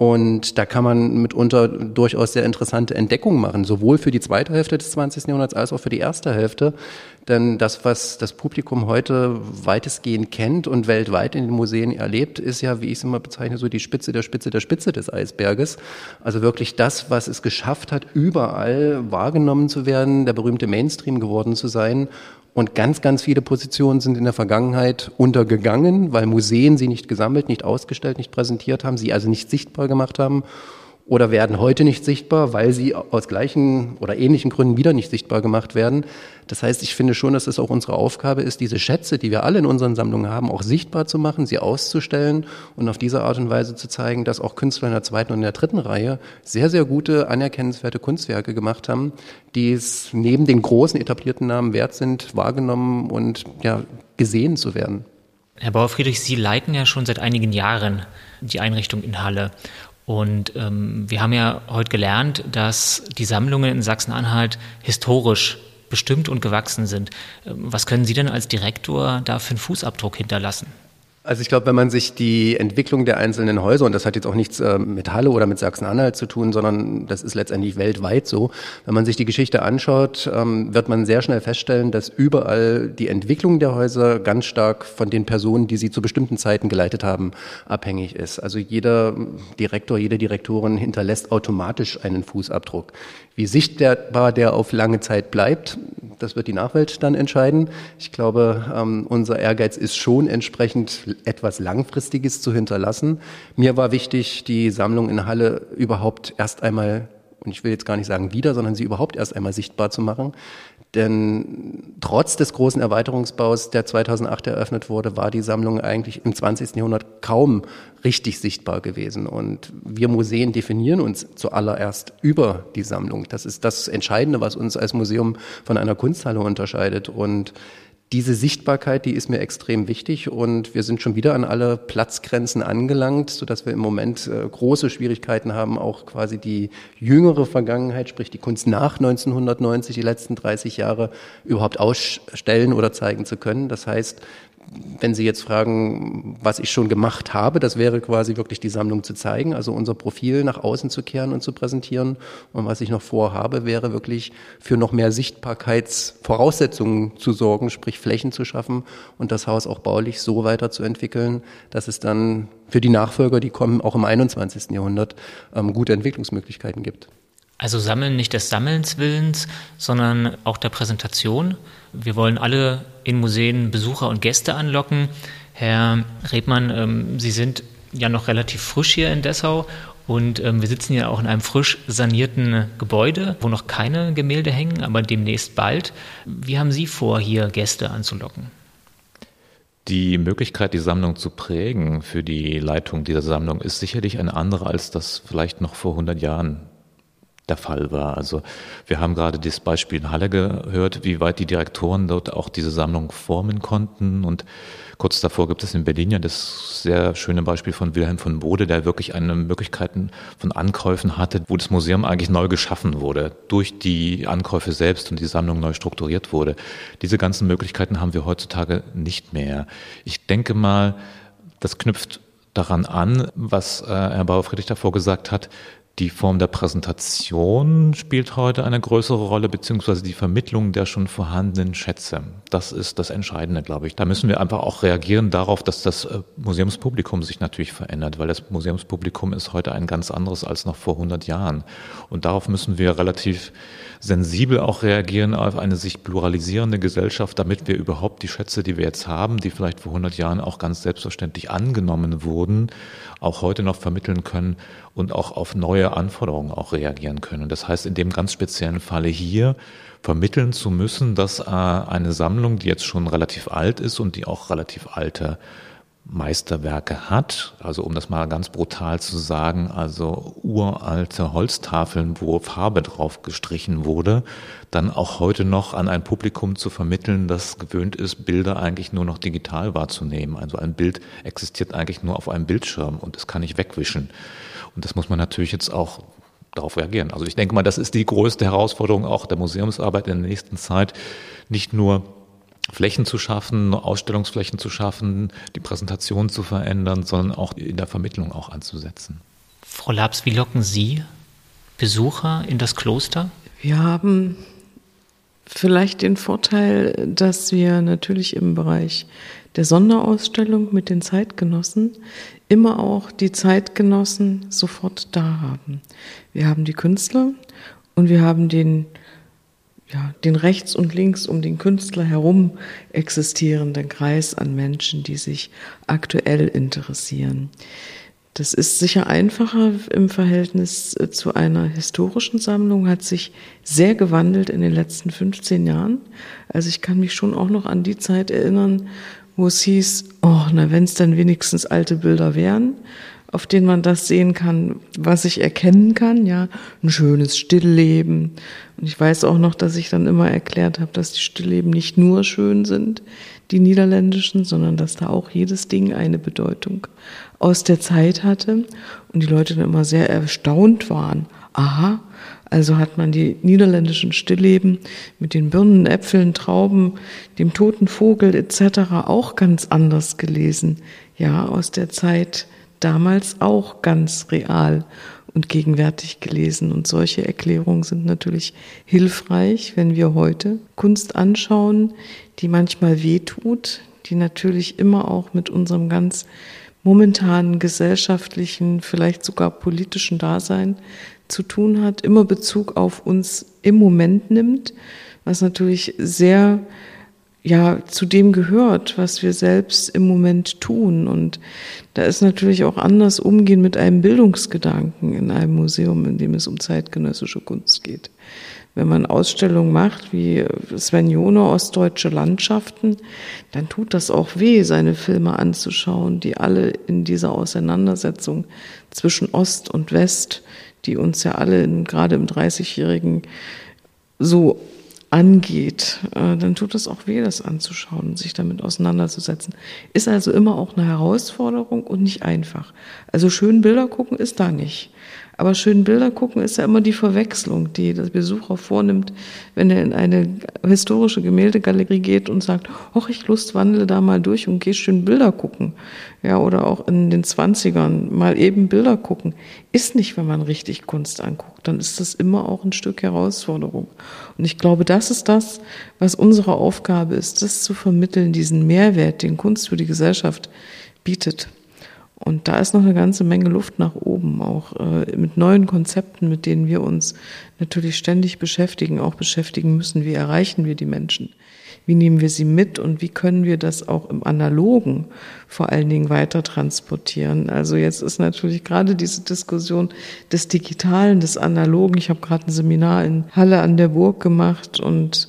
Und da kann man mitunter durchaus sehr interessante Entdeckungen machen, sowohl für die zweite Hälfte des 20. Jahrhunderts als auch für die erste Hälfte. Denn das, was das Publikum heute weitestgehend kennt und weltweit in den Museen erlebt, ist ja, wie ich es immer bezeichne, so die Spitze der Spitze der Spitze des Eisberges. Also wirklich das, was es geschafft hat, überall wahrgenommen zu werden, der berühmte Mainstream geworden zu sein und ganz, ganz viele Positionen sind in der Vergangenheit untergegangen, weil Museen sie nicht gesammelt, nicht ausgestellt, nicht präsentiert haben, sie also nicht sichtbar gemacht haben oder werden heute nicht sichtbar, weil sie aus gleichen oder ähnlichen Gründen wieder nicht sichtbar gemacht werden. Das heißt, ich finde schon, dass es auch unsere Aufgabe ist, diese Schätze, die wir alle in unseren Sammlungen haben, auch sichtbar zu machen, sie auszustellen und auf diese Art und Weise zu zeigen, dass auch Künstler in der zweiten und in der dritten Reihe sehr, sehr gute, anerkennenswerte Kunstwerke gemacht haben, die es neben den großen etablierten Namen wert sind, wahrgenommen und ja, gesehen zu werden.
Herr Bauer Friedrich, Sie leiten ja schon seit einigen Jahren die Einrichtung in Halle. Und ähm, wir haben ja heute gelernt, dass die Sammlungen in Sachsen-Anhalt historisch bestimmt und gewachsen sind. Ähm, was können Sie denn als Direktor da für einen Fußabdruck hinterlassen?
Also ich glaube, wenn man sich die Entwicklung der einzelnen Häuser, und das hat jetzt auch nichts äh, mit Halle oder mit Sachsen-Anhalt zu tun, sondern das ist letztendlich weltweit so, wenn man sich die Geschichte anschaut, ähm, wird man sehr schnell feststellen, dass überall die Entwicklung der Häuser ganz stark von den Personen, die sie zu bestimmten Zeiten geleitet haben, abhängig ist. Also jeder Direktor, jede Direktorin hinterlässt automatisch einen Fußabdruck. Wie sichtbar der auf lange Zeit bleibt, das wird die Nachwelt dann entscheiden. Ich glaube, ähm, unser Ehrgeiz ist schon entsprechend etwas Langfristiges zu hinterlassen. Mir war wichtig, die Sammlung in Halle überhaupt erst einmal und ich will jetzt gar nicht sagen wieder, sondern sie überhaupt erst einmal sichtbar zu machen. Denn trotz des großen Erweiterungsbaus, der 2008 eröffnet wurde, war die Sammlung eigentlich im 20. Jahrhundert kaum richtig sichtbar gewesen. Und wir Museen definieren uns zuallererst über die Sammlung. Das ist das Entscheidende, was uns als Museum von einer Kunsthalle unterscheidet. Und diese Sichtbarkeit, die ist mir extrem wichtig und wir sind schon wieder an alle Platzgrenzen angelangt, so dass wir im Moment äh, große Schwierigkeiten haben, auch quasi die jüngere Vergangenheit, sprich die Kunst nach 1990, die letzten 30 Jahre überhaupt ausstellen oder zeigen zu können. Das heißt, wenn Sie jetzt fragen, was ich schon gemacht habe, das wäre quasi wirklich die Sammlung zu zeigen, also unser Profil nach außen zu kehren und zu präsentieren. Und was ich noch vorhabe, wäre wirklich für noch mehr Sichtbarkeitsvoraussetzungen zu sorgen, sprich Flächen zu schaffen und das Haus auch baulich so weiterzuentwickeln, dass es dann für die Nachfolger, die kommen, auch im 21. Jahrhundert, ähm, gute Entwicklungsmöglichkeiten gibt.
Also Sammeln nicht des Sammelns Willens, sondern auch der Präsentation. Wir wollen alle in Museen Besucher und Gäste anlocken. Herr Rebmann, ähm, Sie sind ja noch relativ frisch hier in Dessau und ähm, wir sitzen ja auch in einem frisch sanierten Gebäude, wo noch keine Gemälde hängen, aber demnächst bald. Wie haben Sie vor, hier Gäste anzulocken?
Die Möglichkeit, die Sammlung zu prägen für die Leitung dieser Sammlung ist sicherlich eine andere, als das vielleicht noch vor 100 Jahren der Fall war. Also wir haben gerade das Beispiel in Halle gehört, wie weit die Direktoren dort auch diese Sammlung formen konnten. Und kurz davor gibt es in Berlin ja das sehr schöne Beispiel von Wilhelm von Bode, der wirklich eine Möglichkeiten von Ankäufen hatte, wo das Museum eigentlich neu geschaffen wurde, durch die Ankäufe selbst und die Sammlung neu strukturiert wurde. Diese ganzen Möglichkeiten haben wir heutzutage nicht mehr. Ich denke mal, das knüpft daran an, was äh, Herr Bauer-Friedrich davor gesagt hat, die Form der Präsentation spielt heute eine größere Rolle, beziehungsweise die Vermittlung der schon vorhandenen Schätze. Das ist das Entscheidende, glaube ich. Da müssen wir einfach auch reagieren darauf, dass das äh, Museumspublikum sich natürlich verändert, weil das Museumspublikum ist heute ein ganz anderes als noch vor 100 Jahren. Und darauf müssen wir relativ sensibel auch reagieren auf eine sich pluralisierende Gesellschaft, damit wir überhaupt die Schätze, die wir jetzt haben, die vielleicht vor 100 Jahren auch ganz selbstverständlich angenommen wurden, auch heute noch vermitteln können und auch auf neue Anforderungen auch reagieren können. Das heißt, in dem ganz speziellen Falle hier vermitteln zu müssen, dass äh, eine Sammlung, die jetzt schon relativ alt ist und die auch relativ alte Meisterwerke hat, also um das mal ganz brutal zu sagen, also uralte Holztafeln, wo Farbe drauf gestrichen wurde, dann auch heute noch an ein Publikum zu vermitteln, das gewöhnt ist, Bilder eigentlich nur noch digital wahrzunehmen. Also ein Bild existiert eigentlich nur auf einem Bildschirm und es kann nicht wegwischen. Und das muss man natürlich jetzt auch darauf reagieren. Also ich denke mal, das ist die größte Herausforderung auch der Museumsarbeit in der nächsten Zeit, nicht nur Flächen zu schaffen, Ausstellungsflächen zu schaffen, die Präsentation zu verändern, sondern auch in der Vermittlung auch anzusetzen.
Frau Labs, wie locken Sie Besucher in das Kloster?
Wir haben vielleicht den Vorteil, dass wir natürlich im Bereich der Sonderausstellung mit den Zeitgenossen immer auch die Zeitgenossen sofort da haben. Wir haben die Künstler und wir haben den ja, den rechts und links um den Künstler herum existierenden Kreis an Menschen, die sich aktuell interessieren. Das ist sicher einfacher im Verhältnis äh, zu einer historischen Sammlung, hat sich sehr gewandelt in den letzten 15 Jahren. Also ich kann mich schon auch noch an die Zeit erinnern, wo es hieß, oh, na, wenn es dann wenigstens alte Bilder wären auf denen man das sehen kann, was ich erkennen kann, ja, ein schönes Stillleben. Und ich weiß auch noch, dass ich dann immer erklärt habe, dass die Stillleben nicht nur schön sind, die niederländischen, sondern dass da auch jedes Ding eine Bedeutung aus der Zeit hatte und die Leute dann immer sehr erstaunt waren. Aha, also hat man die niederländischen Stillleben mit den Birnen, Äpfeln, Trauben, dem toten Vogel etc. auch ganz anders gelesen. Ja, aus der Zeit damals auch ganz real und gegenwärtig gelesen. Und solche Erklärungen sind natürlich hilfreich, wenn wir heute Kunst anschauen, die manchmal wehtut, die natürlich immer auch mit unserem ganz momentanen gesellschaftlichen, vielleicht sogar politischen Dasein zu tun hat, immer Bezug auf uns im Moment nimmt, was natürlich sehr ja zu dem gehört, was wir selbst im Moment tun. Und da ist natürlich auch anders umgehen mit einem Bildungsgedanken in einem Museum, in dem es um zeitgenössische Kunst geht. Wenn man Ausstellungen macht, wie Sven Jone, Ostdeutsche Landschaften, dann tut das auch weh, seine Filme anzuschauen, die alle in dieser Auseinandersetzung zwischen Ost und West, die uns ja alle gerade im 30-jährigen so angeht, äh, dann tut es auch weh, das anzuschauen und sich damit auseinanderzusetzen. Ist also immer auch eine Herausforderung und nicht einfach. Also schön Bilder gucken ist da nicht. Aber schön Bilder gucken ist ja immer die Verwechslung, die der Besucher vornimmt, wenn er in eine historische Gemäldegalerie geht und sagt, ach, ich Lust wandle da mal durch und gehe schön Bilder gucken. Ja, oder auch in den Zwanzigern mal eben Bilder gucken. Ist nicht, wenn man richtig Kunst anguckt. Dann ist das immer auch ein Stück Herausforderung. Und ich glaube, das ist das, was unsere Aufgabe ist, das zu vermitteln, diesen Mehrwert, den Kunst für die Gesellschaft bietet. Und da ist noch eine ganze Menge Luft nach oben, auch äh, mit neuen Konzepten, mit denen wir uns natürlich ständig beschäftigen, auch beschäftigen müssen. Wie erreichen wir die Menschen? Wie nehmen wir sie mit und wie können wir das auch im Analogen vor allen Dingen weiter transportieren? Also jetzt ist natürlich gerade diese Diskussion des Digitalen, des Analogen. Ich habe gerade ein Seminar in Halle an der Burg gemacht und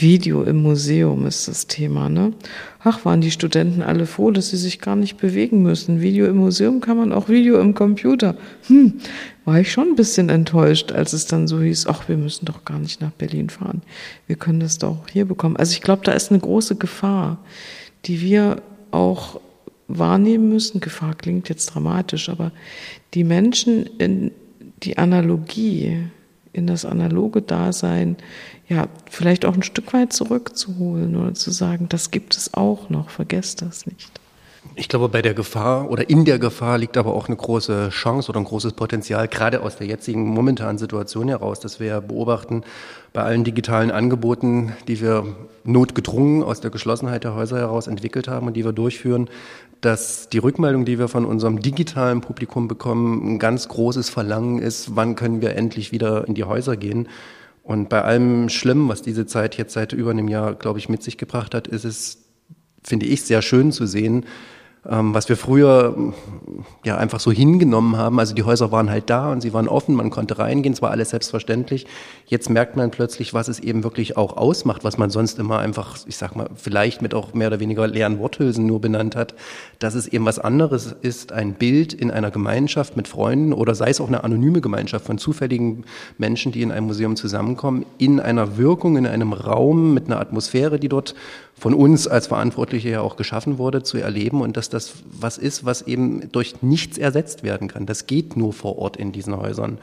Video im Museum ist das Thema. Ne? Ach, waren die Studenten alle froh, dass sie sich gar nicht bewegen müssen. Video im Museum kann man auch Video im Computer. Hm, war ich schon ein bisschen enttäuscht, als es dann so hieß, ach, wir müssen doch gar nicht nach Berlin fahren. Wir können das doch hier bekommen. Also ich glaube, da ist eine große Gefahr, die wir auch wahrnehmen müssen. Gefahr klingt jetzt dramatisch, aber die Menschen in die Analogie, in das analoge Dasein, ja, vielleicht auch ein Stück weit zurückzuholen oder zu sagen, das gibt es auch noch, vergesst das nicht.
Ich glaube, bei der Gefahr oder in der Gefahr liegt aber auch eine große Chance oder ein großes Potenzial, gerade aus der jetzigen momentanen Situation heraus, dass wir beobachten, bei allen digitalen Angeboten, die wir notgedrungen aus der Geschlossenheit der Häuser heraus entwickelt haben und die wir durchführen, dass die Rückmeldung, die wir von unserem digitalen Publikum bekommen, ein ganz großes Verlangen ist, wann können wir endlich wieder in die Häuser gehen. Und bei allem Schlimmen, was diese Zeit jetzt seit über einem Jahr, glaube ich, mit sich gebracht hat, ist es, finde ich, sehr schön zu sehen, was wir früher ja einfach so hingenommen haben. Also die Häuser waren halt da und sie waren offen, man konnte reingehen, es war alles selbstverständlich. Jetzt merkt man plötzlich, was es eben wirklich auch ausmacht, was man sonst immer einfach, ich sag mal, vielleicht mit auch mehr oder weniger leeren Worthülsen nur benannt hat, dass es eben was anderes ist, ein Bild in einer Gemeinschaft mit Freunden oder sei es auch eine anonyme Gemeinschaft von zufälligen Menschen, die in einem Museum zusammenkommen, in einer Wirkung, in einem Raum mit einer Atmosphäre, die dort von uns als Verantwortliche ja auch geschaffen wurde, zu erleben und dass das was ist, was eben durch nichts ersetzt werden kann. Das geht nur vor Ort in diesen Häusern.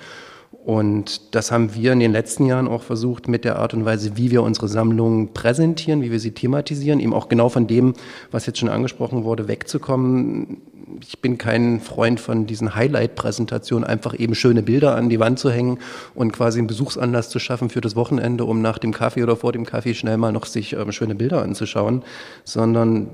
Und das haben wir in den letzten Jahren auch versucht, mit der Art und Weise, wie wir unsere Sammlungen präsentieren, wie wir sie thematisieren, eben auch genau von dem, was jetzt schon angesprochen wurde, wegzukommen, ich bin kein Freund von diesen Highlight-Präsentationen, einfach eben schöne Bilder an die Wand zu hängen und quasi einen Besuchsanlass zu schaffen für das Wochenende, um nach dem Kaffee oder vor dem Kaffee schnell mal noch sich ähm, schöne Bilder anzuschauen, sondern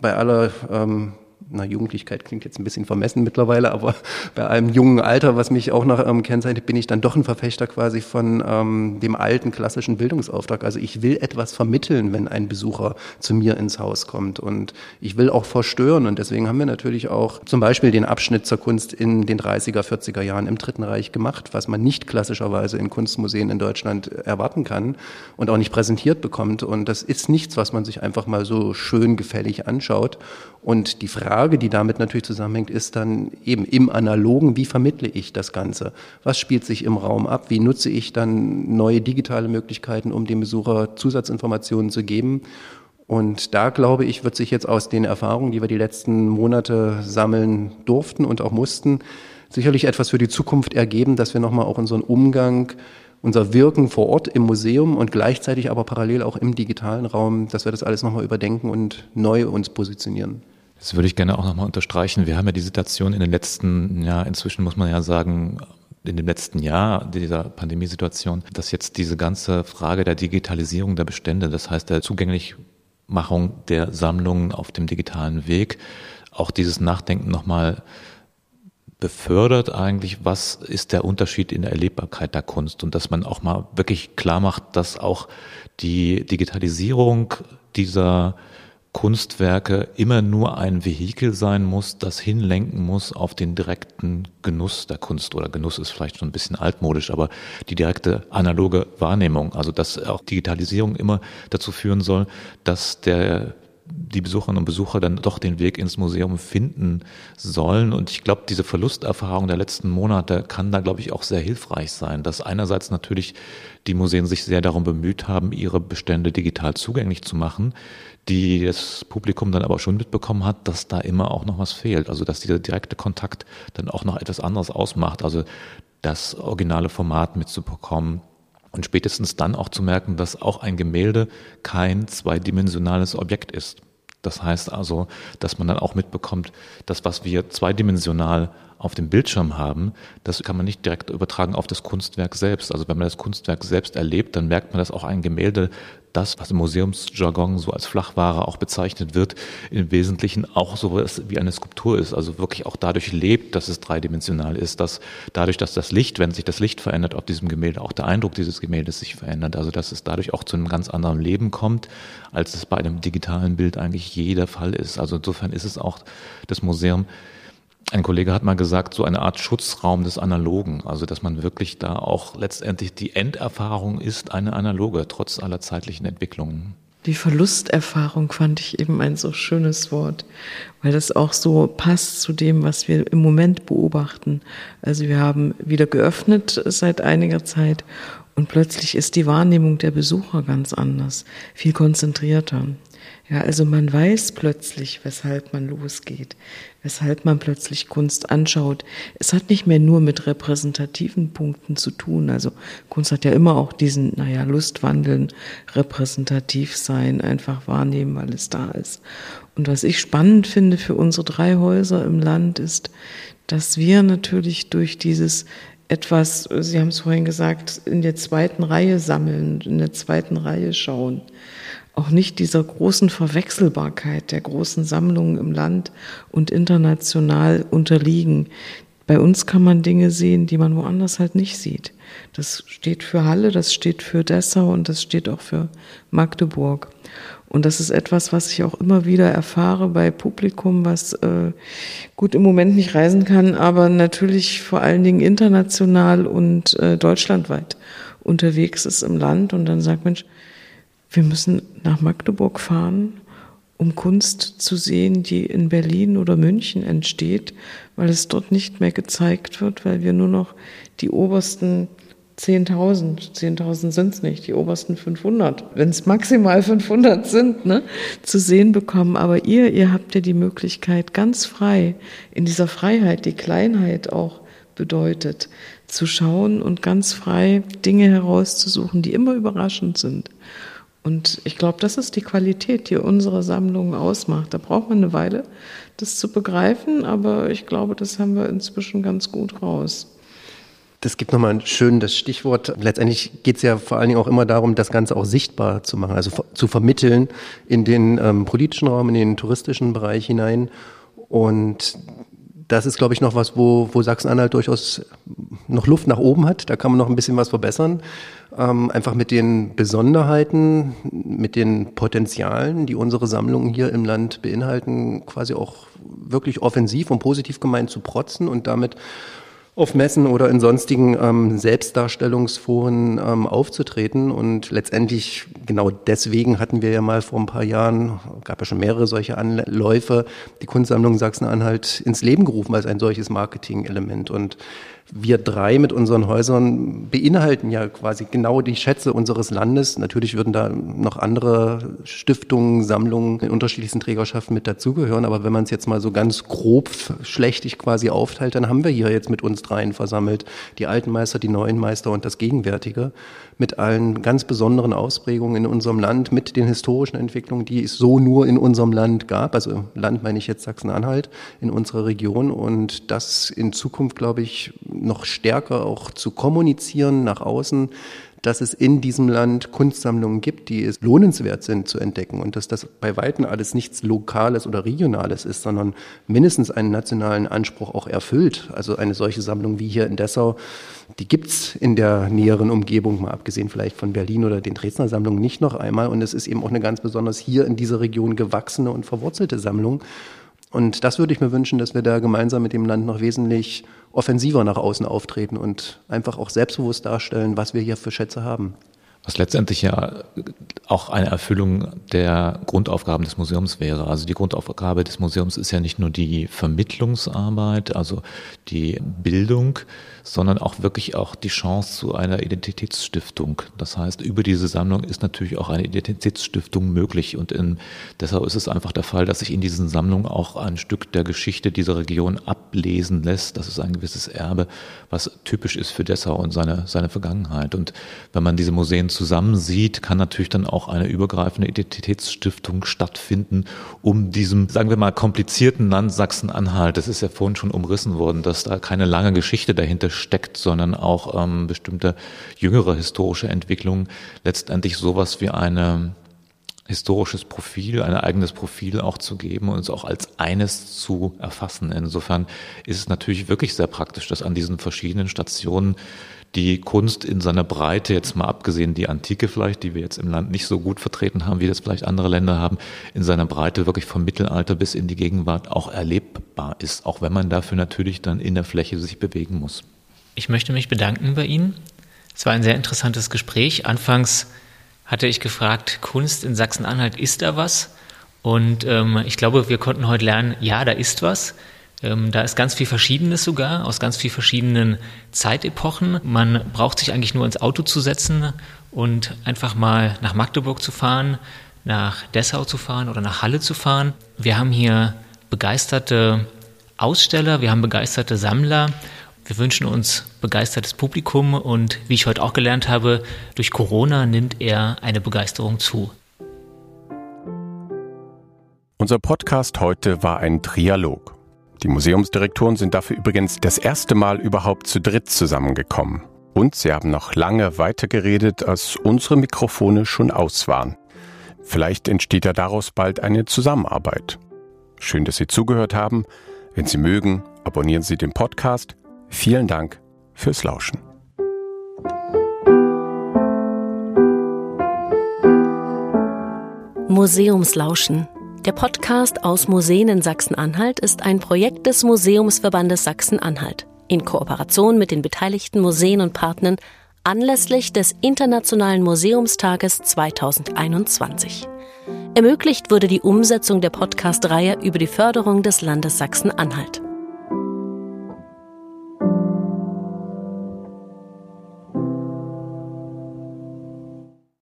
bei aller ähm, na, Jugendlichkeit klingt jetzt ein bisschen vermessen mittlerweile, aber bei einem jungen Alter, was mich auch noch ähm, kennzeichnet, bin ich dann doch ein Verfechter quasi von ähm, dem alten klassischen Bildungsauftrag. Also ich will etwas vermitteln, wenn ein Besucher zu mir ins Haus kommt. Und ich will auch verstören. Und deswegen haben wir natürlich auch zum Beispiel den Abschnitt zur Kunst in den 30er, 40er Jahren im Dritten Reich gemacht, was man nicht klassischerweise in Kunstmuseen in Deutschland erwarten kann und auch nicht präsentiert bekommt. Und das ist nichts, was man sich einfach mal so schön gefällig anschaut und die Frage, die damit natürlich zusammenhängt, ist dann eben im Analogen, wie vermittle ich das Ganze? Was spielt sich im Raum ab? Wie nutze ich dann neue digitale Möglichkeiten, um dem Besucher Zusatzinformationen zu geben? Und da glaube ich, wird sich jetzt aus den Erfahrungen, die wir die letzten Monate sammeln durften und auch mussten, sicherlich etwas für die Zukunft ergeben, dass wir nochmal auch unseren Umgang unser Wirken vor Ort im Museum und gleichzeitig aber parallel auch im digitalen Raum, dass wir das alles nochmal überdenken und neu uns positionieren.
Das würde ich gerne auch nochmal unterstreichen. Wir haben ja die Situation in den letzten, ja, inzwischen muss man ja sagen, in dem letzten Jahr dieser Pandemiesituation, dass jetzt diese ganze Frage der Digitalisierung der Bestände, das heißt der Zugänglichmachung der Sammlungen auf dem digitalen Weg, auch dieses Nachdenken nochmal befördert eigentlich, was ist der Unterschied in der Erlebbarkeit der Kunst und dass man auch mal wirklich klar macht, dass auch die Digitalisierung dieser Kunstwerke immer nur ein Vehikel sein muss, das hinlenken muss auf den direkten Genuss der Kunst oder Genuss ist vielleicht schon ein bisschen altmodisch, aber die direkte analoge Wahrnehmung, also dass auch Digitalisierung immer dazu führen soll, dass der die Besucherinnen und Besucher dann doch den Weg ins Museum finden sollen. Und ich glaube, diese Verlusterfahrung der letzten Monate kann da, glaube ich, auch sehr hilfreich sein, dass einerseits natürlich die Museen sich sehr darum bemüht haben, ihre Bestände digital zugänglich zu machen, die das Publikum dann aber schon mitbekommen hat, dass da immer auch noch was fehlt. Also dass dieser direkte Kontakt dann auch noch etwas anderes ausmacht. Also das originale Format mitzubekommen, und spätestens dann auch zu merken, dass auch ein Gemälde kein zweidimensionales Objekt ist. Das heißt also, dass man dann auch mitbekommt, dass was wir zweidimensional auf dem Bildschirm haben, das kann man nicht direkt übertragen auf das Kunstwerk selbst. Also wenn man das Kunstwerk selbst erlebt, dann merkt man, dass auch ein Gemälde das, was im Museumsjargon so als Flachware auch bezeichnet wird, im Wesentlichen auch so wie eine Skulptur ist. Also wirklich auch dadurch lebt, dass es dreidimensional ist, dass dadurch, dass das Licht, wenn sich das Licht verändert auf diesem Gemälde, auch der Eindruck dieses Gemäldes sich verändert. Also dass es dadurch auch zu einem ganz anderen Leben kommt, als es bei einem digitalen Bild eigentlich jeder Fall ist. Also insofern ist es auch das Museum ein Kollege hat mal gesagt, so eine Art Schutzraum des Analogen, also dass man wirklich da auch letztendlich die Enderfahrung ist eine analoge, trotz aller zeitlichen Entwicklungen.
Die Verlusterfahrung fand ich eben ein so schönes Wort, weil das auch so passt zu dem, was wir im Moment beobachten. Also wir haben wieder geöffnet seit einiger Zeit und plötzlich ist die Wahrnehmung der Besucher ganz anders, viel konzentrierter. Ja, also man weiß plötzlich, weshalb man losgeht, weshalb man plötzlich Kunst anschaut. Es hat nicht mehr nur mit repräsentativen Punkten zu tun. Also Kunst hat ja immer auch diesen, naja, Lustwandeln, repräsentativ sein, einfach wahrnehmen, weil es da ist. Und was ich spannend finde für unsere drei Häuser im Land ist, dass wir natürlich durch dieses etwas, Sie haben es vorhin gesagt, in der zweiten Reihe sammeln, in der zweiten Reihe schauen auch nicht dieser großen Verwechselbarkeit der großen Sammlungen im Land und international unterliegen. Bei uns kann man Dinge sehen, die man woanders halt nicht sieht. Das steht für Halle, das steht für Dessau und das steht auch für Magdeburg. Und das ist etwas, was ich auch immer wieder erfahre bei Publikum, was äh, gut im Moment nicht reisen kann, aber natürlich vor allen Dingen international und äh, deutschlandweit unterwegs ist im Land und dann sagt, Mensch, wir müssen nach Magdeburg fahren, um Kunst zu sehen, die in Berlin oder München entsteht, weil es dort nicht mehr gezeigt wird, weil wir nur noch die obersten 10.000, 10.000 sind es nicht, die obersten 500, wenn es maximal 500 sind, ne, zu sehen bekommen. Aber ihr, ihr habt ja die Möglichkeit, ganz frei, in dieser Freiheit, die Kleinheit auch bedeutet, zu schauen und ganz frei Dinge herauszusuchen, die immer überraschend sind. Und ich glaube, das ist die Qualität, die unsere Sammlung ausmacht. Da braucht man eine Weile, das zu begreifen, aber ich glaube, das haben wir inzwischen ganz gut raus.
Das gibt nochmal ein schönes Stichwort. Letztendlich geht es ja vor allen Dingen auch immer darum, das Ganze auch sichtbar zu machen, also zu vermitteln in den ähm, politischen Raum, in den touristischen Bereich hinein. Und das ist, glaube ich, noch was, wo, wo Sachsen-Anhalt durchaus noch Luft nach oben hat. Da kann man noch ein bisschen was verbessern. Ähm, einfach mit den Besonderheiten, mit den Potenzialen, die unsere Sammlungen hier im Land beinhalten, quasi auch wirklich offensiv und positiv gemeint zu protzen und damit auf Messen oder in sonstigen ähm, Selbstdarstellungsforen ähm, aufzutreten. Und letztendlich, genau deswegen hatten wir ja mal vor ein paar Jahren, gab ja schon mehrere solche Anläufe, die Kunstsammlung Sachsen-Anhalt ins Leben gerufen als ein solches Marketing-Element. Und wir drei mit unseren Häusern beinhalten ja quasi genau die Schätze unseres Landes. Natürlich würden da noch andere Stiftungen, Sammlungen in unterschiedlichsten Trägerschaften mit dazugehören. Aber wenn man es jetzt mal so ganz grob schlechtig quasi aufteilt, dann haben wir hier jetzt mit uns dreien versammelt die alten Meister, die neuen Meister und das Gegenwärtige mit allen ganz besonderen Ausprägungen in unserem Land, mit den historischen Entwicklungen, die es so nur in unserem Land gab. Also Land meine ich jetzt Sachsen-Anhalt, in unserer Region. Und das in Zukunft, glaube ich, noch stärker auch zu kommunizieren nach außen, dass es in diesem Land Kunstsammlungen gibt, die es lohnenswert sind zu entdecken und dass das bei Weitem alles nichts Lokales oder Regionales ist, sondern mindestens einen nationalen Anspruch auch erfüllt. Also eine solche Sammlung wie hier in Dessau, die gibt's in der näheren Umgebung, mal abgesehen vielleicht von Berlin oder den Dresdner Sammlungen nicht noch einmal. Und es ist eben auch eine ganz besonders hier in dieser Region gewachsene und verwurzelte Sammlung. Und das würde ich mir wünschen, dass wir da gemeinsam mit dem Land noch wesentlich offensiver nach außen auftreten und einfach auch selbstbewusst darstellen, was wir hier für Schätze haben.
Was letztendlich ja auch eine Erfüllung der Grundaufgaben des Museums wäre. Also die Grundaufgabe des Museums ist ja nicht nur die Vermittlungsarbeit, also die Bildung, sondern auch wirklich auch die Chance zu einer Identitätsstiftung. Das heißt, über diese Sammlung ist natürlich auch eine Identitätsstiftung möglich und in, deshalb ist es einfach der Fall, dass sich in diesen Sammlungen auch ein Stück der Geschichte dieser Region ablesen lässt. Das ist ein gewisses Erbe, was typisch ist für Dessau und seine, seine Vergangenheit. Und wenn man diese Museen zusammensieht, kann natürlich dann auch eine übergreifende Identitätsstiftung stattfinden, um diesem, sagen wir mal, komplizierten Land Sachsen-Anhalt, das ist ja vorhin schon umrissen worden, dass da keine lange Geschichte dahinter steckt, sondern auch ähm, bestimmte jüngere historische Entwicklungen letztendlich sowas wie eine historisches Profil, ein eigenes Profil auch zu geben und es auch als eines zu erfassen. Insofern ist es natürlich wirklich sehr praktisch, dass an diesen verschiedenen Stationen die Kunst in seiner Breite, jetzt mal abgesehen die Antike vielleicht, die wir jetzt im Land nicht so gut vertreten haben, wie das vielleicht andere Länder haben, in seiner Breite wirklich vom Mittelalter bis in die Gegenwart auch erlebbar ist, auch wenn man dafür natürlich dann in der Fläche sich bewegen muss.
Ich möchte mich bedanken bei Ihnen. Es war ein sehr interessantes Gespräch. Anfangs hatte ich gefragt, Kunst in Sachsen-Anhalt, ist da was? Und ähm, ich glaube, wir konnten heute lernen, ja, da ist was. Ähm, da ist ganz viel Verschiedenes sogar, aus ganz viel verschiedenen Zeitepochen. Man braucht sich eigentlich nur ins Auto zu setzen und einfach mal nach Magdeburg zu fahren, nach Dessau zu fahren oder nach Halle zu fahren. Wir haben hier begeisterte Aussteller, wir haben begeisterte Sammler. Wir wünschen uns begeistertes Publikum und wie ich heute auch gelernt habe, durch Corona nimmt er eine Begeisterung zu.
Unser Podcast heute war ein Trialog. Die Museumsdirektoren sind dafür übrigens das erste Mal überhaupt zu dritt zusammengekommen. Und sie haben noch lange weitergeredet, als unsere Mikrofone schon aus waren. Vielleicht entsteht ja daraus bald eine Zusammenarbeit. Schön, dass Sie zugehört haben. Wenn Sie mögen, abonnieren Sie den Podcast. Vielen Dank fürs Lauschen.
Museumslauschen. Der Podcast aus Museen in Sachsen-Anhalt ist ein Projekt des Museumsverbandes Sachsen-Anhalt in Kooperation mit den beteiligten Museen und Partnern anlässlich des Internationalen Museumstages 2021. Ermöglicht wurde die Umsetzung der Podcast-Reihe über die Förderung des Landes Sachsen-Anhalt.